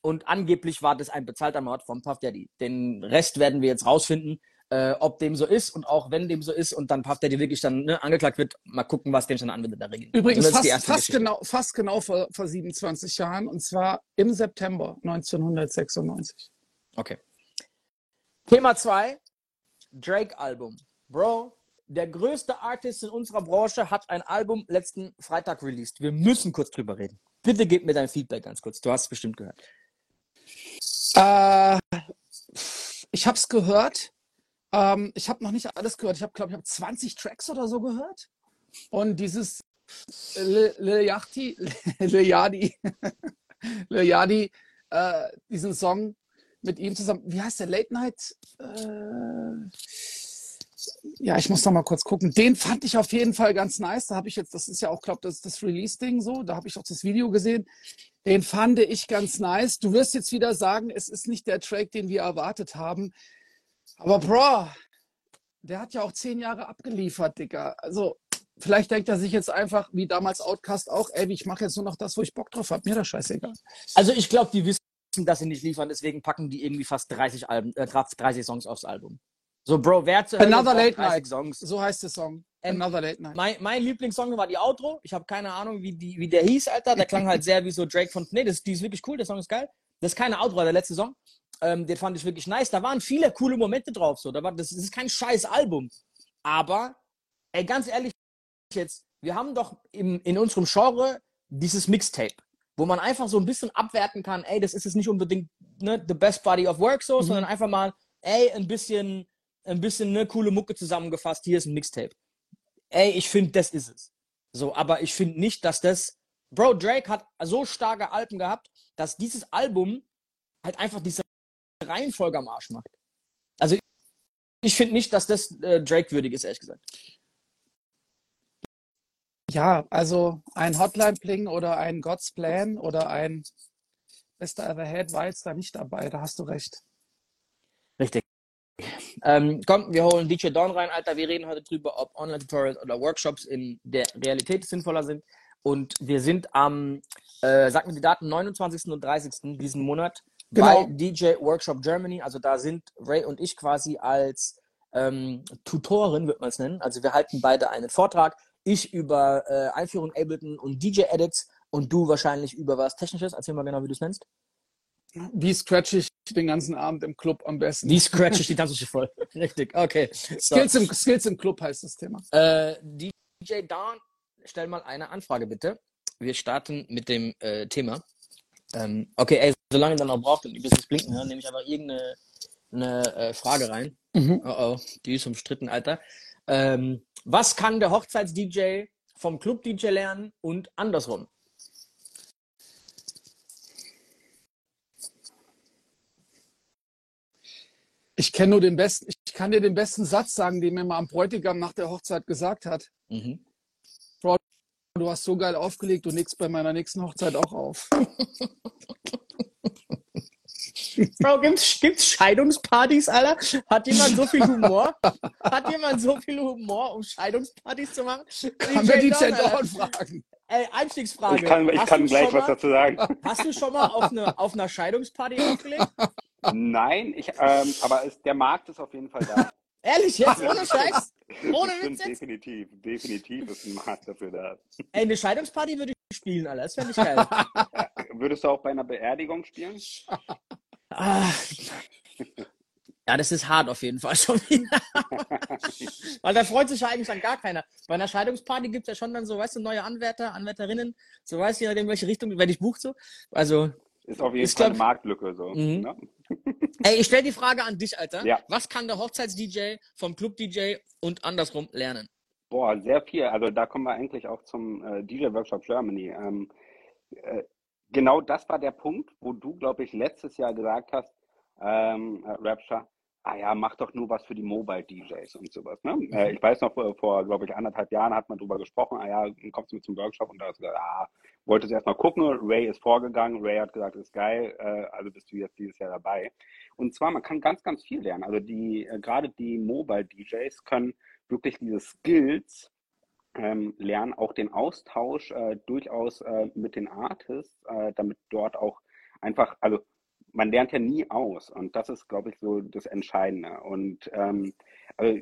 und angeblich war das ein bezahlter Mord vom Puff Daddy. Den Rest werden wir jetzt rausfinden, äh, ob dem so ist und auch wenn dem so ist und dann Puff Daddy wirklich dann ne, angeklagt wird, mal gucken, was dem schon anwendet in der Regel. Übrigens Also fast, fast, genau, fast genau vor, vor 27 Jahren und zwar im September 1996. Okay. Thema 2, Drake-Album. Bro, der größte Artist in unserer Branche hat ein Album letzten Freitag released. Wir müssen kurz drüber reden. Bitte gib mir dein Feedback ganz kurz. Du hast es bestimmt gehört. Äh, ich habe es gehört. Ähm, ich habe noch nicht alles gehört. Ich habe, glaube ich, hab 20 Tracks oder so gehört. Und dieses Lil Lil Yachty, Lil Yachty, Lil Yachty, äh, diesen Song mit ihm zusammen. Wie heißt der? Late Night? Äh, ja, ich muss noch mal kurz gucken. Den fand ich auf jeden Fall ganz nice. Da habe ich jetzt, das ist ja auch, glaube das, das Release-Ding so. Da habe ich auch das Video gesehen. Den fand ich ganz nice. Du wirst jetzt wieder sagen, es ist nicht der Track, den wir erwartet haben. Aber Bro, der hat ja auch zehn Jahre abgeliefert, Digga. Also, vielleicht denkt er sich jetzt einfach, wie damals Outcast auch, ey, ich mache jetzt nur noch das, wo ich Bock drauf habe. Mir das scheißegal. Also ich glaube, die wissen, dass sie nicht liefern, deswegen packen die irgendwie fast 30 Alben, äh, 30 Songs aufs Album. So, Bro, wer Hölle Another Late 30 Night. Songs? So heißt der Song. Ähm, Another Late Night. Mein, mein Lieblingssong war die Outro. Ich habe keine Ahnung, wie, die, wie der hieß, Alter. Der klang halt sehr wie so Drake von. Nee, das, die ist wirklich cool, der Song ist geil. Das ist keine Outro, der letzte Song. Ähm, den fand ich wirklich nice. Da waren viele coole Momente drauf. So. Da war, das, das ist kein scheiß Album. Aber, ey, ganz ehrlich, jetzt, wir haben doch im, in unserem Genre dieses Mixtape, wo man einfach so ein bisschen abwerten kann, ey, das ist jetzt nicht unbedingt ne, the best body of work so, Mhm. sondern einfach mal, ey, ein bisschen, ein bisschen ne, coole Mucke zusammengefasst, hier ist ein Mixtape. Ey, ich finde, das ist es. So, aber ich finde nicht, dass das. Bro, Drake hat so starke Alben gehabt, dass dieses Album halt einfach diese Reihenfolge am Arsch macht. Also, ich finde nicht, dass das äh, Drake würdig ist, ehrlich gesagt. Ja, also ein Hotline Bling oder ein God's Plan oder ein Bester Ever Had war jetzt da nicht dabei. Da hast du recht. Richtig. Ähm, komm, wir holen DJ Dawn rein, Alter. Wir reden heute drüber, ob Online-Tutorials oder Workshops in der Realität sinnvoller sind. Und wir sind am, äh, sag mir die Daten, 29. und 30. diesen Monat Genau. bei DJ Workshop Germany. Also da sind Ray und ich quasi als ähm, Tutoren, wird man es nennen. Also wir halten beide einen Vortrag. Ich über äh, Einführung Ableton und DJ-Edits und du wahrscheinlich über was Technisches. Erzähl mal genau, wie du es nennst. Wie scratch ich den ganzen Abend im Club am besten? Wie scratch ich die Tanzfläche voll? Richtig, okay. So. Skills, im, Skills im Club heißt das Thema. Äh, DJ Dawn, stell mal eine Anfrage bitte. Wir starten mit dem äh, Thema. Ähm, okay, ey, solange ihr dann noch braucht und ihr bis das Blinken hören, nehme ich einfach irgendeine eine, äh, Frage rein. Mhm. Oh oh, die ist umstritten, Alter. Ähm, was kann der Hochzeits-DJ vom Club-DJ lernen und andersrum? Ich kenne nur den besten, ich kann dir den besten Satz sagen, den mir mal am Bräutigam nach der Hochzeit gesagt hat. Mhm. Du hast so geil aufgelegt, du legst bei meiner nächsten Hochzeit auch auf. Bro, gibt's, gibt's Scheidungspartys, Alter? Hat jemand so viel Humor? Hat jemand so viel Humor, um Scheidungspartys zu machen? Kann wir die. Dawn fragen? Ey, Einstiegsfrage. Ich kann, ich kann gleich schon was mal, dazu sagen. Hast du schon mal auf, eine, auf einer Scheidungsparty aufgelegt? Nein, ich, ähm, aber es, der Markt ist auf jeden Fall da. Ehrlich, jetzt ohne Scheiß? Ohne Witz jetzt? definitiv. Definitiv ist ein Markt dafür da. Ey, eine Scheidungsparty würde ich spielen, Alter. Das fände ich geil. Würdest du auch bei einer Beerdigung spielen? Ah, Ja, das ist hart auf jeden Fall schon wieder. Weil da freut sich ja eigentlich dann gar keiner. Bei einer Scheidungsparty gibt es ja schon dann so, weißt du, neue Anwärter, Anwärterinnen, so weißt du, in welche Richtung, wer dich bucht so. Also. Ist auf jeden ist, Fall eine Marktlücke so. Mhm. Ne? Ey, ich stelle die Frage an dich, Alter. Ja. Was kann der Hochzeits-DJ vom Club-DJ und andersrum lernen? Boah, sehr viel. Also da kommen wir eigentlich auch zum äh, DJ-Workshop Germany. Ähm, äh, genau das war der Punkt, wo du, glaube ich, letztes Jahr gesagt hast, ähm, äh, Rapture, ah ja, mach doch nur was für die Mobile-DJs und sowas. Ne? Mhm. Äh, ich weiß noch, vor, vor glaube ich, anderthalb Jahren hat man darüber gesprochen, ah ja, kommst du mit zum Workshop und da hast du gesagt, ah, wollte es erstmal gucken, Ray ist vorgegangen, Ray hat gesagt, ist geil, äh, also bist du jetzt dieses Jahr dabei. Und zwar, man kann ganz, ganz viel lernen. Also die, äh, gerade die Mobile-DJs können wirklich diese Skills ähm, lernen, auch den Austausch äh, durchaus äh, mit den Artists, äh, damit dort auch einfach, also man lernt ja nie aus und das ist, glaube ich, so das Entscheidende. Und ähm, also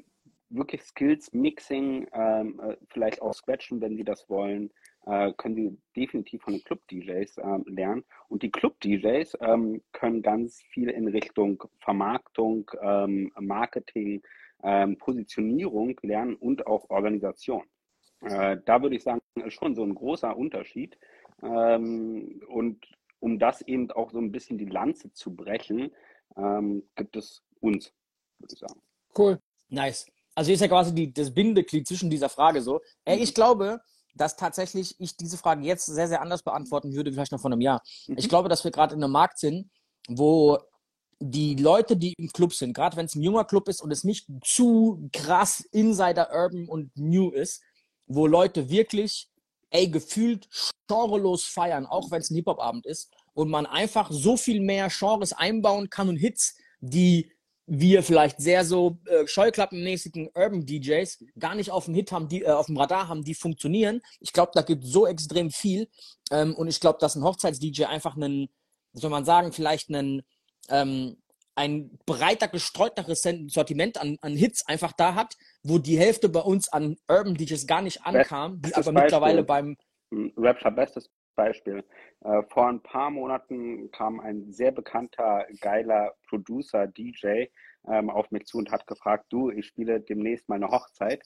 wirklich Skills, Mixing, ähm, äh, vielleicht auch Scratchen, wenn Sie das wollen, äh, können Sie definitiv von den Club-DJs äh, lernen. Und die Club-DJs ähm, können ganz viel in Richtung Vermarktung, ähm, Marketing, ähm, Positionierung lernen und auch Organisation. Äh, da würde ich sagen, ist schon so ein großer Unterschied. Ähm, und um das eben auch so ein bisschen die Lanze zu brechen, ähm, gibt es uns, würde ich sagen. Cool. Nice. Also hier ist ja quasi die, das Bindeglied zwischen dieser Frage so. Ey, ich glaube, dass tatsächlich ich diese Frage jetzt sehr, sehr anders beantworten würde, vielleicht noch vor einem Jahr. Mhm. Ich glaube, dass wir gerade in einem Markt sind, wo die Leute, die im Club sind, gerade wenn es ein junger Club ist und es nicht zu krass Insider, Urban und New ist, wo Leute wirklich ey, gefühlt genrelos feiern, auch wenn es ein Hip-Hop-Abend ist und man einfach so viel mehr Genres einbauen kann und Hits, die wir vielleicht sehr so äh, scheuklappenmäßigen Urban DJs gar nicht auf dem Hit haben, die äh, auf dem Radar haben, die funktionieren. Ich glaube, da gibt so extrem viel ähm, und ich glaube, dass ein Hochzeits-DJ einfach einen, soll man sagen, vielleicht einen ähm, ein breiter gestreuteres Sortiment an, an Hits einfach da hat, wo die Hälfte bei uns an Urban DJs gar nicht ankam, die aber Beispiel. mittlerweile beim Rapture bestes Beispiel. Äh, vor ein paar Monaten kam ein sehr bekannter, geiler Producer, DJ, ähm, auf mich zu und hat gefragt, du, ich spiele demnächst mal eine Hochzeit.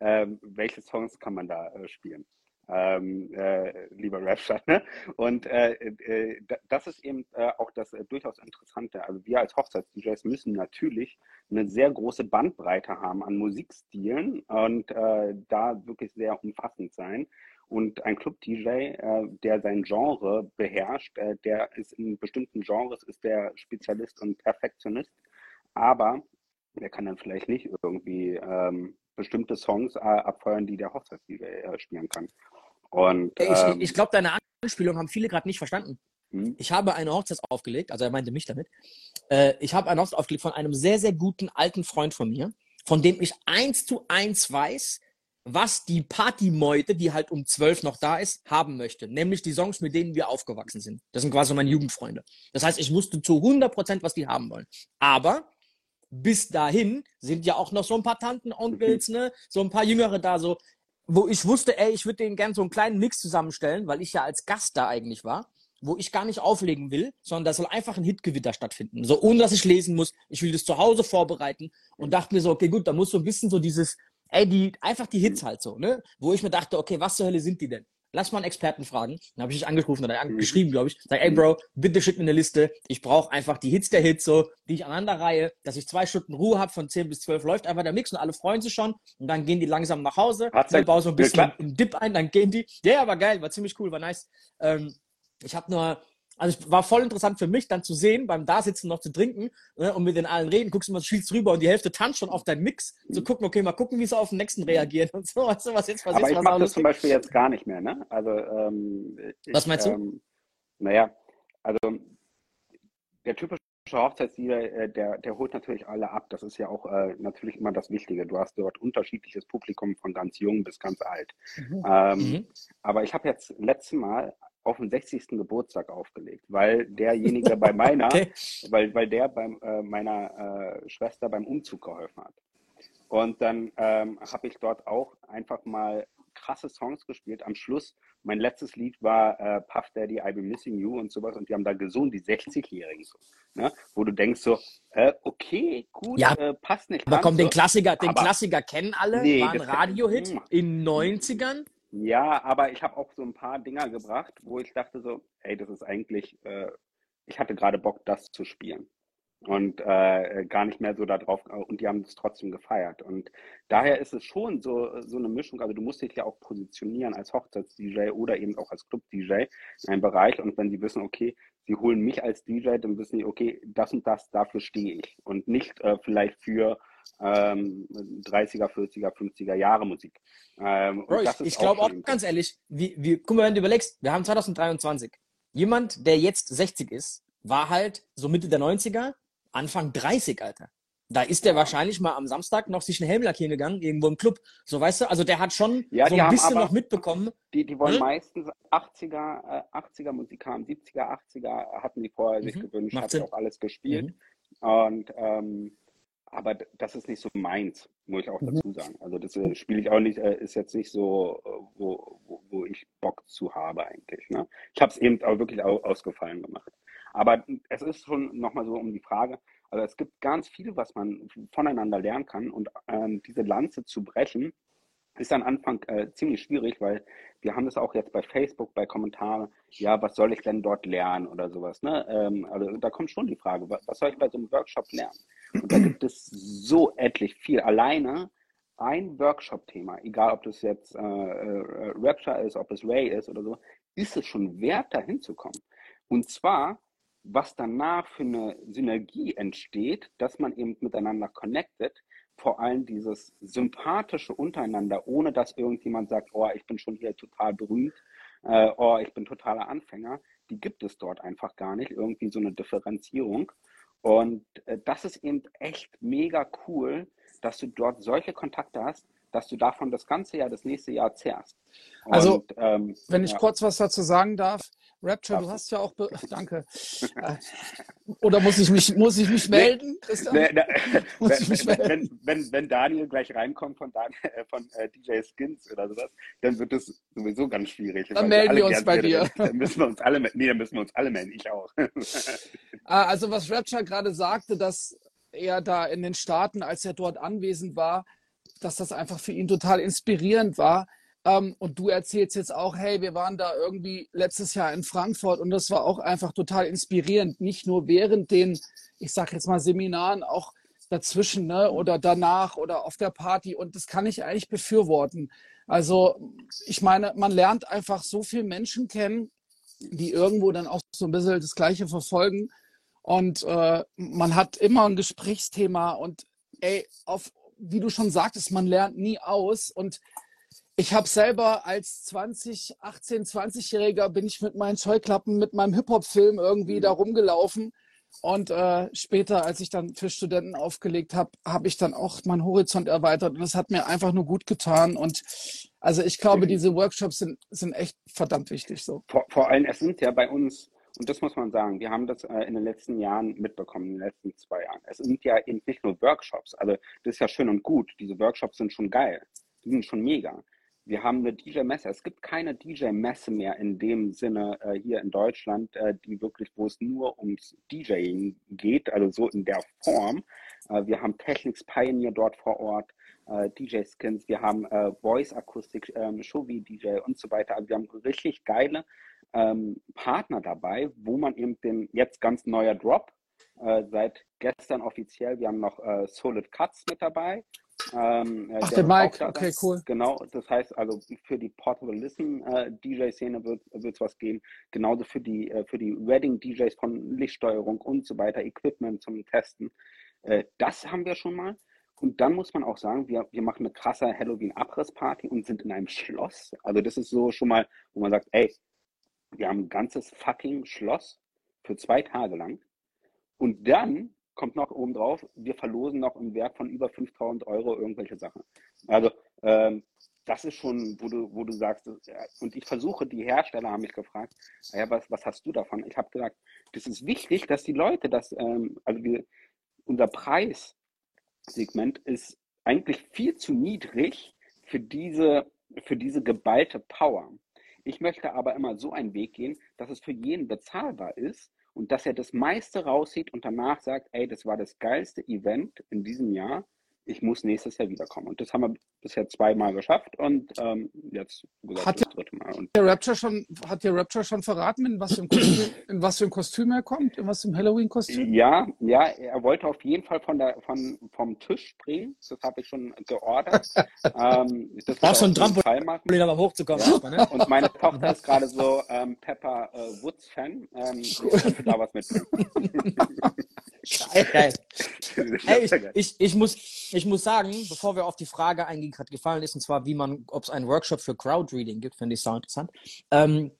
Ähm, welche Songs kann man da äh, spielen? Ähm, äh, lieber Rapture. Ne? Und äh, äh, das ist eben äh, auch das äh, durchaus Interessante. Also wir als Hochzeits-DJs müssen natürlich eine sehr große Bandbreite haben an Musikstilen und äh, da wirklich sehr umfassend sein. Und ein Club-DJ, der sein Genre beherrscht, der ist in bestimmten Genres ist der Spezialist und Perfektionist, aber der kann dann vielleicht nicht irgendwie ähm, bestimmte Songs abfeuern, die der Hochzeits-DJ spielen kann. Und, ähm, ich, ich glaube, deine Anspielung haben viele gerade nicht verstanden. Hm? Ich habe eine Hochzeit aufgelegt, also er meinte mich damit. Äh, ich habe eine Hochzeit aufgelegt von einem sehr, sehr guten alten Freund von mir, von dem ich eins zu eins weiß, was die Partymeute, die halt um zwölf noch da ist, haben möchte. Nämlich die Songs, mit denen wir aufgewachsen sind. Das sind quasi meine Jugendfreunde. Das heißt, ich wusste zu 100 Prozent, was die haben wollen. Aber bis dahin sind ja auch noch so ein paar Tanten, Onkels, ne, so ein paar Jüngere da, so, wo ich wusste, ey, ich würde denen gern so einen kleinen Mix zusammenstellen, weil ich ja als Gast da eigentlich war, wo ich gar nicht auflegen will, sondern da soll einfach ein Hitgewitter stattfinden. So, ohne dass ich lesen muss. Ich will das zu Hause vorbereiten und dachte mir so, okay, gut, da muss so ein bisschen so dieses, ey, die, einfach die Hits halt so, ne, wo ich mir dachte, okay, was zur Hölle sind die denn? Lass mal einen Experten fragen. Dann habe ich dich angerufen oder mhm. geschrieben, glaube ich. Sag, ey Bro, bitte schick mir eine Liste. Ich brauche einfach die Hits der Hits, so, die ich aneinanderreihe, dass ich zwei Stunden Ruhe habe, von 10 bis 12 läuft einfach der Mix und alle freuen sich schon. Und dann gehen die langsam nach Hause. Hat's dann baue so ein bisschen einen Dip ein, dann gehen die. Ja, yeah, war geil, war ziemlich cool, war nice. Ähm, ich habe nur also es war voll interessant für mich, dann zu sehen, beim Dasitzen noch zu trinken ne, und mit den allen reden, guckst du mal, schielst rüber und die Hälfte tanzt schon auf deinen Mix, zu gucken, okay, mal gucken, wie sie auf den nächsten reagieren und so, weißt du, was jetzt passiert. Aber ich mache das zum Beispiel jetzt gar nicht mehr, ne? Also, ähm, ich, Was meinst du? Ähm, naja, also der typische Hochzeitslieder, äh, der, der holt natürlich alle ab. Das ist ja auch äh, natürlich immer das Wichtige. Du hast dort unterschiedliches Publikum von ganz jung bis ganz alt. Mhm. Ähm, mhm. Aber ich habe jetzt letztes Mal auf den 60. Geburtstag aufgelegt, weil derjenige bei meiner, okay. weil, weil der bei äh, meiner äh, Schwester beim Umzug geholfen hat. Und dann ähm, habe ich dort auch einfach mal krasse Songs gespielt. Am Schluss, mein letztes Lied war äh, Puff Daddy, I've been missing you und sowas. Und die haben da gesungen, die 60-Jährigen. So, ne? Wo du denkst so, äh, okay, gut, Ja, äh, passt nicht Aber komm, den so. Klassiker, den Aber- Klassiker kennen alle, Nee, war ein Radiohit in 90ern. Ja, aber ich habe auch so ein paar Dinger gebracht, wo ich dachte so, ey, das ist eigentlich, äh, ich hatte gerade Bock, das zu spielen. Und äh, gar nicht mehr so da drauf, und die haben es trotzdem gefeiert. Und daher ist es schon so, so eine Mischung. Also du musst dich ja auch positionieren als Hochzeits-DJ oder eben auch als Club-DJ in einem Bereich. Und wenn die wissen, okay, sie holen mich als DJ, dann wissen die, okay, das und das, dafür stehe ich. Und nicht äh, vielleicht für ähm, 30er, 40er, 50er Jahre Musik. Ähm, Bro, ich, ich glaube auch ganz ehrlich, wie, wie, guck mal, wenn du überlegst, wir haben 2023. Jemand, der jetzt 60 ist, war halt so Mitte der 90er, Anfang 30, Alter. Da ist der wahrscheinlich mal am Samstag noch sich einen Helm lackieren gegangen, irgendwo im Club. So, weißt du, also der hat schon Ja, so ein bisschen aber- noch mitbekommen. Die, die wollen Hm? meistens 80er, äh, 80er Musik haben, 70er, 80er hatten die vorher sich Mhm, gewünscht, macht habe Sinn. auch alles gespielt. Mhm. Und ähm, aber das ist nicht so meins, muss ich auch Mhm. dazu sagen. Also das äh, spiele ich auch nicht, äh, ist jetzt nicht so, äh, wo, wo, wo ich Bock zu habe eigentlich. Ne? Ich habe es eben auch wirklich au ausgefallen gemacht. Aber es ist schon nochmal so um die Frage, also es gibt ganz viel, was man voneinander lernen kann und ähm, diese Lanze zu brechen, ist am Anfang ziemlich schwierig, weil wir haben das auch jetzt bei Facebook, bei Kommentaren, ja, was soll ich denn dort lernen oder sowas. Ne? Ähm, also da kommt schon die Frage, was, was soll ich bei so einem Workshop lernen? Und da gibt es so etlich viel. Alleine ein Workshop-Thema, egal ob das jetzt äh, äh, Rapture ist, ob es Ray ist oder so, ist es schon wert, da hinzukommen. Und zwar, was danach für eine Synergie entsteht, dass man eben miteinander connected, vor allem dieses sympathische untereinander, ohne dass irgendjemand sagt, oh, ich bin schon hier total berühmt, äh, oh, ich bin totaler Anfänger, die gibt es dort einfach gar nicht, irgendwie so eine Differenzierung. Und äh, das ist eben echt mega cool, dass du dort solche Kontakte hast, dass du davon das ganze Jahr, das nächste Jahr zehrst. Also, Und, ähm, Wenn ich ja. kurz was dazu sagen darf, Rapture, du hast ja auch, be danke. Äh, Oder muss ich mich, muss ich mich melden, Christian? Ne, ne, Muss ich mich wenn, melden? wenn, wenn, wenn Daniel gleich reinkommt von, Dan, äh, von äh, DJ Skins oder sowas, dann wird es sowieso ganz schwierig. Dann melden wir uns bei dir. Dann müssen wir uns alle, nee, dann müssen wir uns alle melden, ich auch. Ah, Also was Rapture gerade sagte, dass er da in den Staaten, als er dort anwesend war, dass das einfach für ihn total inspirierend war. Ähm, und du erzählst jetzt auch, hey, wir waren da irgendwie letztes Jahr in Frankfurt und das war auch einfach total inspirierend. Nicht nur während den, ich sag jetzt mal, Seminaren, auch dazwischen ne? oder danach oder auf der Party. Und das kann ich eigentlich befürworten. Also ich meine, man lernt einfach so viele Menschen kennen, die irgendwo dann auch so ein bisschen das Gleiche verfolgen. Und äh, man hat immer ein Gesprächsthema und ey, auf, wie du schon sagtest, man lernt nie aus. Und ich habe selber als 20, 18, 20-Jähriger bin ich mit meinen Scheuklappen, mit meinem Hip-Hop-Film irgendwie da rumgelaufen. Und äh, später, als ich dann für Studenten aufgelegt habe, habe ich dann auch meinen Horizont erweitert. Und das hat mir einfach nur gut getan. Und also ich glaube, diese Workshops sind, sind echt verdammt wichtig. So. vor, vor allem, es sind ja bei uns, und das muss man sagen, wir haben das äh, in den letzten Jahren mitbekommen, in den letzten zwei Jahren. Es sind ja eben nicht nur Workshops, also das ist ja schön und gut. Diese Workshops sind schon geil, die sind schon mega. Wir haben eine DJ-Messe. Es gibt keine DJ-Messe mehr in dem Sinne äh, hier in Deutschland, äh, die wirklich, wo es nur ums DJing geht, also so in der Form. Äh, wir haben Technics Pioneer dort vor Ort, äh, DJ Skins, wir haben äh, Voice Akustik, ähm, Shovi DJ und so weiter. Also wir haben richtig geile ähm, Partner dabei, wo man eben den jetzt ganz neuer Drop äh, seit gestern offiziell. Wir haben noch äh, Solid Cuts mit dabei. Ähm, äh, Ach, der der Mike, da okay, cool. Genau, das heißt also für die Portable Listen äh, DJ-Szene wird es was geben. Genauso für die, äh, für die Wedding-DJs von Lichtsteuerung und so weiter, Equipment zum Testen. Äh, das haben wir schon mal. Und dann muss man auch sagen, wir, wir machen eine krasse Halloween-Abriss-Party und sind in einem Schloss. Also das ist so schon mal, wo man sagt, ey, wir haben ein ganzes fucking Schloss für zwei Tage lang. Und dann kommt noch oben drauf, wir verlosen noch im Wert von über 5000 Euro irgendwelche Sachen. Also ähm, das ist schon, wo du, wo du sagst, und ich versuche, die Hersteller haben mich gefragt, "Ah ja, was, was hast du davon? Ich habe gesagt, das ist wichtig, dass die Leute das, ähm, also wir, unser Preissegment ist eigentlich viel zu niedrig für diese für diese geballte Power. Ich möchte aber immer so einen Weg gehen, dass es für jeden bezahlbar ist und dass er das meiste rauszieht und danach sagt, ey, das war das geilste Event in diesem Jahr ich muss nächstes Jahr wiederkommen. Und das haben wir bisher zweimal geschafft und ähm, jetzt gesagt, hat das dritte Mal. Und der Rapture schon, hat der Rapture schon verraten, in was, für ein Kostüm, in was für ein Kostüm er kommt? In was für ein Halloween-Kostüm? Ja, ja, er wollte auf jeden Fall von der, von, vom Tisch springen. Das habe ich schon geordert. ähm, das Brauchst schon ein Trampolin, aber hochzukommen. Ja. Ne? Und meine Tochter ist gerade so ähm, Pepper äh, Woods-Fan. Ähm, ich da was mit. Geil, geil. Hey, ich, ich, ich, muss, ich muss sagen, bevor wir auf die Frage eingehen, gerade gefallen ist, und zwar, wie man, ob es einen Workshop für Crowdreading gibt, finde ich sehr interessant. Ähm,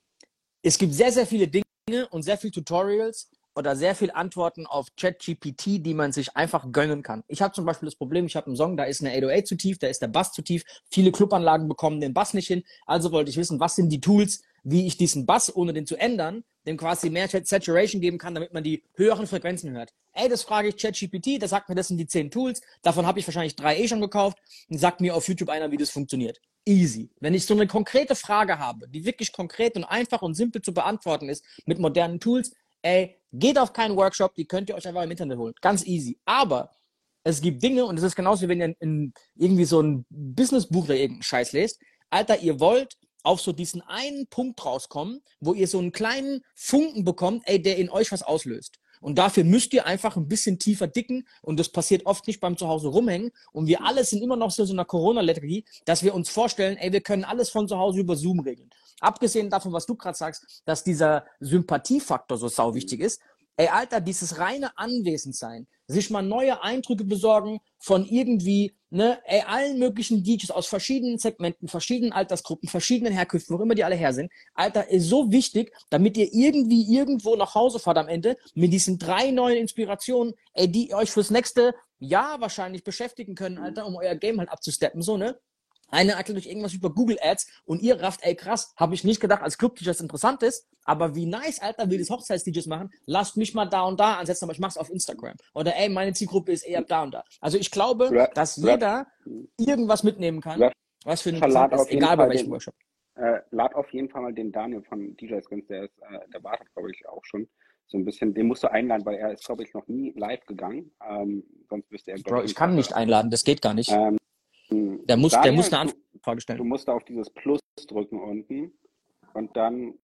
es gibt sehr, sehr viele Dinge und sehr viele Tutorials oder sehr viele Antworten auf ChatGPT, die man sich einfach gönnen kann. Ich habe zum Beispiel das Problem, ich habe einen Song, da ist eine 808 zu tief, da ist der Bass zu tief, viele Clubanlagen bekommen den Bass nicht hin, also wollte ich wissen, was sind die Tools, wie ich diesen Bass, ohne den zu ändern, dem quasi mehr Saturation geben kann, damit man die höheren Frequenzen hört. Ey, das frage ich ChatGPT, der sagt mir, das sind die zehn Tools, davon habe ich wahrscheinlich drei eh schon gekauft und sagt mir auf YouTube einer, wie das funktioniert. Easy. Wenn ich so eine konkrete Frage habe, die wirklich konkret und einfach und simpel zu beantworten ist mit modernen Tools, ey, geht auf keinen Workshop, die könnt ihr euch einfach im Internet holen. Ganz easy. Aber es gibt Dinge, und es ist genauso, wie wenn ihr in, in irgendwie so ein Businessbuch oder irgendeinen Scheiß lest. Alter, ihr wollt auf so diesen einen Punkt rauskommen, wo ihr so einen kleinen Funken bekommt, ey, der in euch was auslöst. Und dafür müsst ihr einfach ein bisschen tiefer dicken. Und das passiert oft nicht beim Zuhause rumhängen. Und wir alle sind immer noch so in so einer Corona-Lethargie, dass wir uns vorstellen, ey, wir können alles von zu Hause über Zoom regeln. Abgesehen davon, was du gerade sagst, dass dieser Sympathiefaktor so sau wichtig ist. Ey, Alter, dieses reine Anwesendsein, sich mal neue Eindrücke besorgen von irgendwie, ne, ey, allen möglichen DJs aus verschiedenen Segmenten, verschiedenen Altersgruppen, verschiedenen Herkünften, wo immer die alle her sind. Alter, ist so wichtig, damit ihr irgendwie irgendwo nach Hause fahrt am Ende mit diesen drei neuen Inspirationen, ey, die euch fürs nächste Jahr wahrscheinlich beschäftigen können, Alter, um euer Game halt abzusteppen, so, ne? Einer erklärt euch irgendwas über Google Ads und ihr rafft, ey krass, habe ich nicht gedacht, als Club-Teacher das interessant ist, aber wie nice, Alter, will das Hochzeits-DJs machen, lasst mich mal da und da ansetzen, aber ich mach's auf Instagram. Oder ey, meine Zielgruppe ist eher da und da. Also ich glaube, Rap, dass jeder irgendwas mitnehmen kann, Rap, was für ein ist, egal bei welchem den, Workshop. Äh, lad auf jeden Fall mal den Daniel von DJ Skins, der ist, äh, der wartet, glaube ich, auch schon so ein bisschen, den musst du einladen, weil er ist, glaube ich, noch nie live gegangen. Ähm, sonst müsste er. Bro, ich kann nicht einladen, das geht gar nicht. Ähm, der muss, Daniel, der muss eine Anfrage stellen. Du musst auf dieses Plus drücken unten und dann,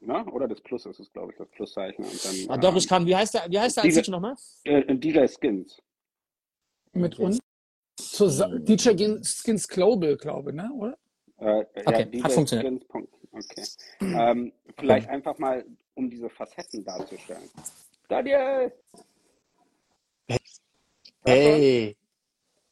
na, oder das Plus ist es, glaube ich, das Pluszeichen. Und dann, ah, doch, ich kann. Wie heißt der, wie heißt der DJ, nochmal? Äh, DJ Skins. Mit uns? Zu, DJ Skins Global, glaube ich, ne, oder? Äh, okay, ja, hat funktioniert. Skins. Okay. ähm, vielleicht okay. einfach mal, um diese Facetten darzustellen. Daniel! Hey!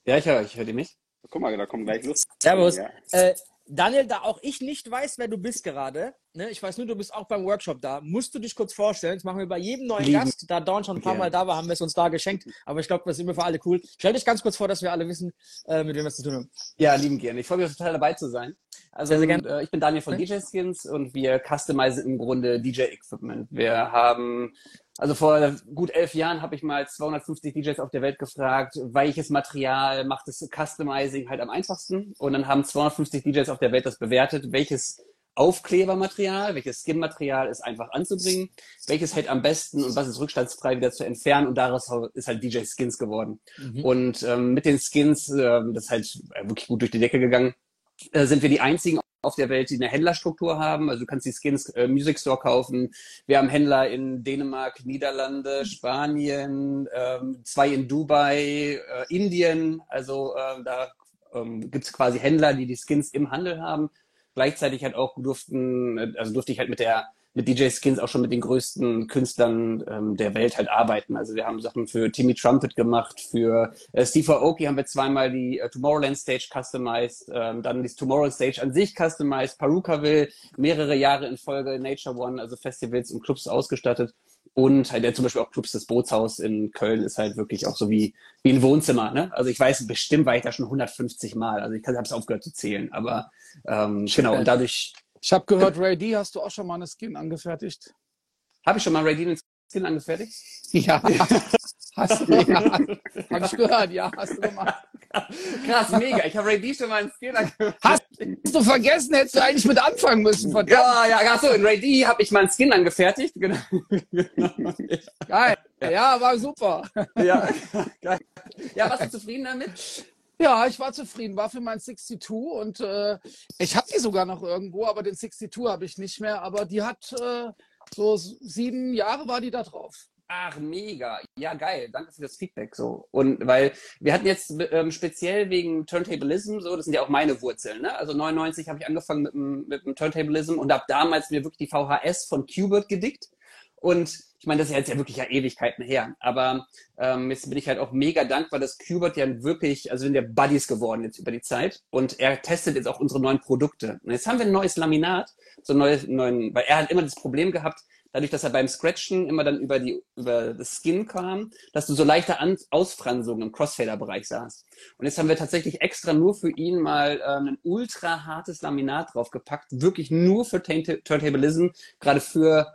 Ja, ich höre, ich höre dich nicht. Guck mal, da kommt gleich Lust. Servus. Ja. Äh, Daniel, da auch ich nicht weiß, wer du bist gerade, ne, ich weiß nur, du bist auch beim Workshop da, musst du dich kurz vorstellen. Das machen wir bei jedem neuen Lieben. Gast. Da Dawn schon ein paar Mal da war, haben wir es uns da geschenkt. Aber ich glaube, das ist immer für alle cool. Stell dich ganz kurz vor, dass wir alle wissen, äh, mit wem wir es zu tun haben. Ja, lieben gerne. Ich freue mich total dabei zu sein. Also, sehr, sehr äh, ich bin Daniel von DJ Skins und wir customizen im Grunde DJ Equipment. Wir haben also vor gut elf Jahren habe ich mal 250 DJs auf der Welt gefragt, welches Material macht das Customizing halt am einfachsten? Und dann haben 250 DJs auf der Welt das bewertet, welches Aufklebermaterial, welches Skin-Material ist einfach anzubringen, welches hält am besten und was ist rückstandsfrei wieder zu entfernen und daraus ist halt DJ Skins geworden. Mhm. Und ähm, mit den Skins, äh, das ist halt wirklich gut durch die Decke gegangen, äh, sind wir die einzigen auf der Welt, die eine Händlerstruktur haben. Also du kannst die Skins äh, Music Store kaufen. Wir haben Händler in Dänemark, Niederlande, Spanien, ähm, zwei in Dubai, äh, Indien. Also äh, da ähm, gibt es quasi Händler, die die Skins im Handel haben. Gleichzeitig halt auch durften, also durfte ich halt mit der mit DJ Skins auch schon mit den größten Künstlern ähm, der Welt halt arbeiten. Also wir haben Sachen für Timmy Trumpet gemacht, für äh, Steve Aoki haben wir zweimal die äh, Tomorrowland Stage customized, ähm, dann die Tomorrow Stage an sich customized, Perukaville, mehrere Jahre in Folge Nature One, also Festivals und Clubs ausgestattet. Und halt ja, zum Beispiel auch Clubs des Bootshaus in Köln ist halt wirklich auch so wie, wie ein Wohnzimmer. Ne? Also ich weiß, bestimmt war ich da schon 150 Mal. Also ich habe es aufgehört zu zählen. Aber ähm, genau, und dadurch ich habe gehört, Ray D, hast du auch schon mal eine Skin angefertigt? Habe ich schon mal Ray D eine Skin angefertigt? Ja. hast du, ja. Habe ich gehört, ja, hast du gemacht. Krass, mega. Ich habe Ray D schon mal einen Skin angehört. Hast du vergessen, hättest du eigentlich mit anfangen müssen. Verdammt. Ja, ja, achso, in Ray D habe ich mal einen Skin angefertigt. Genau. Geil. Ja, war super. ja, geil. Ja, warst du zufrieden damit? Ja, ich war zufrieden, war für mein 62 und äh, ich habe die sogar noch irgendwo, aber den 62 habe ich nicht mehr. Aber die hat äh, so sieben Jahre war die da drauf. Ach, mega. Ja, geil. Danke für das Feedback. So. Und weil wir hatten jetzt ähm, speziell wegen Turntablism, so, das sind ja auch meine Wurzeln, ne? Also 99 habe ich angefangen mit dem, mit dem Turntablism und habe damals mir wirklich die VHS von Qbert gedickt. Und ich meine, das ist ja jetzt ja wirklich ja Ewigkeiten her. Aber ähm, jetzt bin ich halt auch mega dankbar, dass Qbert ja wirklich, also sind ja Buddies geworden jetzt über die Zeit. Und er testet jetzt auch unsere neuen Produkte. Und jetzt haben wir ein neues Laminat, so ein neuen, weil er hat immer das Problem gehabt, dadurch, dass er beim Scratchen immer dann über die über das Skin kam, dass du so leichte An Ausfransungen im Crossfader-Bereich sahst. Und jetzt haben wir tatsächlich extra nur für ihn mal ähm, ein ultra hartes Laminat draufgepackt, wirklich nur für Turntablism, gerade für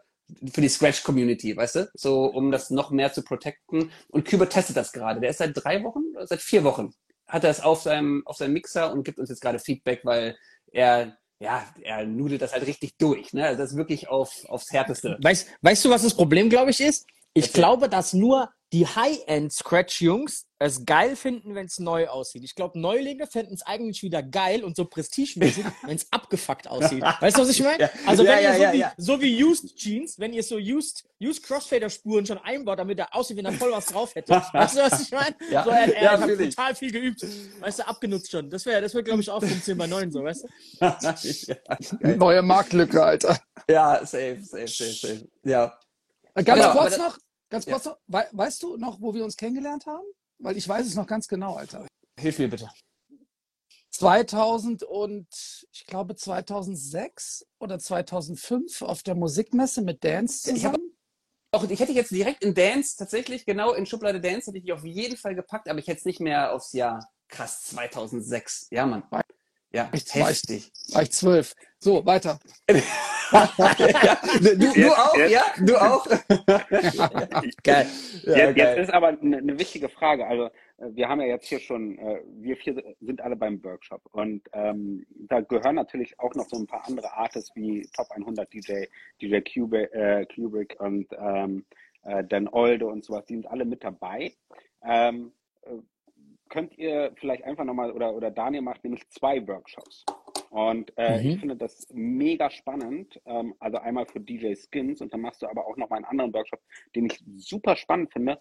für die Scratch-Community, weißt du? So, um das noch mehr zu protecten. Und Küber testet das gerade. Der ist seit drei Wochen, seit vier Wochen, hat er es auf seinem, auf seinem Mixer und gibt uns jetzt gerade Feedback, weil er ja, er nudelt das halt richtig durch. Ne? Also das ist wirklich auf, aufs Härteste. Weißt, weißt du, was das Problem, glaube ich, ist? Ich Erzähl. glaube, dass nur die High-End-Scratch-Jungs es geil finden, wenn es neu aussieht. Ich glaube, Neulinge fänden es eigentlich wieder geil und so prestigemäßig, wenn es abgefuckt aussieht. Weißt du, was ich meine? Ja. Also wenn ja, ihr ja, so, wie, so wie Used Jeans, wenn ihr so Used, used Crossfader-Spuren schon einbaut, damit er aussieht, wenn er voll was drauf hätte. weißt du, was ich meine? Ja. So, er, er hat total viel geübt. Weißt du, abgenutzt schon. Das wäre, das wäre, glaube ich, auch funktionieren bei neuen so, weißt du? Neue Marktlücke, Alter. Ja, safe, safe, safe, safe. Ja. Ganz ja, kurz noch, ganz kurz noch, we weißt du noch, wo wir uns kennengelernt haben? Weil ich weiß es noch ganz genau, Alter. Hilf mir bitte. 2000 und ich glaube 2006 oder 2005 auf der Musikmesse mit Dance zusammen. Ich, hab, ich hätte jetzt direkt in Dance, tatsächlich genau in Schublade Dance, hätte ich die auf jeden Fall gepackt, aber ich hätte es nicht mehr aufs Jahr. Krass, 2006. Ja, Mann. Ja, ich heftig. War ich zwölf. So, weiter. ja, du, du auch, jetzt, ja? Du auch? geil. Ja, jetzt, geil. jetzt, ist aber eine, eine, wichtige Frage. Also, äh, wir haben ja jetzt hier schon, äh, wir vier sind alle beim Workshop und ähm, da gehören natürlich auch noch so ein paar andere Artists wie Top 100 DJ, DJ Kubrick, äh, Kubrick und ähm, äh, Dan Olde und sowas, die sind alle mit dabei. Ähm, könnt ihr vielleicht einfach nochmal, oder, oder Daniel macht nämlich zwei Workshops. Und äh, mhm. ich finde das mega spannend. Ähm, also einmal für DJ Skins und dann machst du aber auch noch mal einen anderen Workshop, den ich super spannend finde.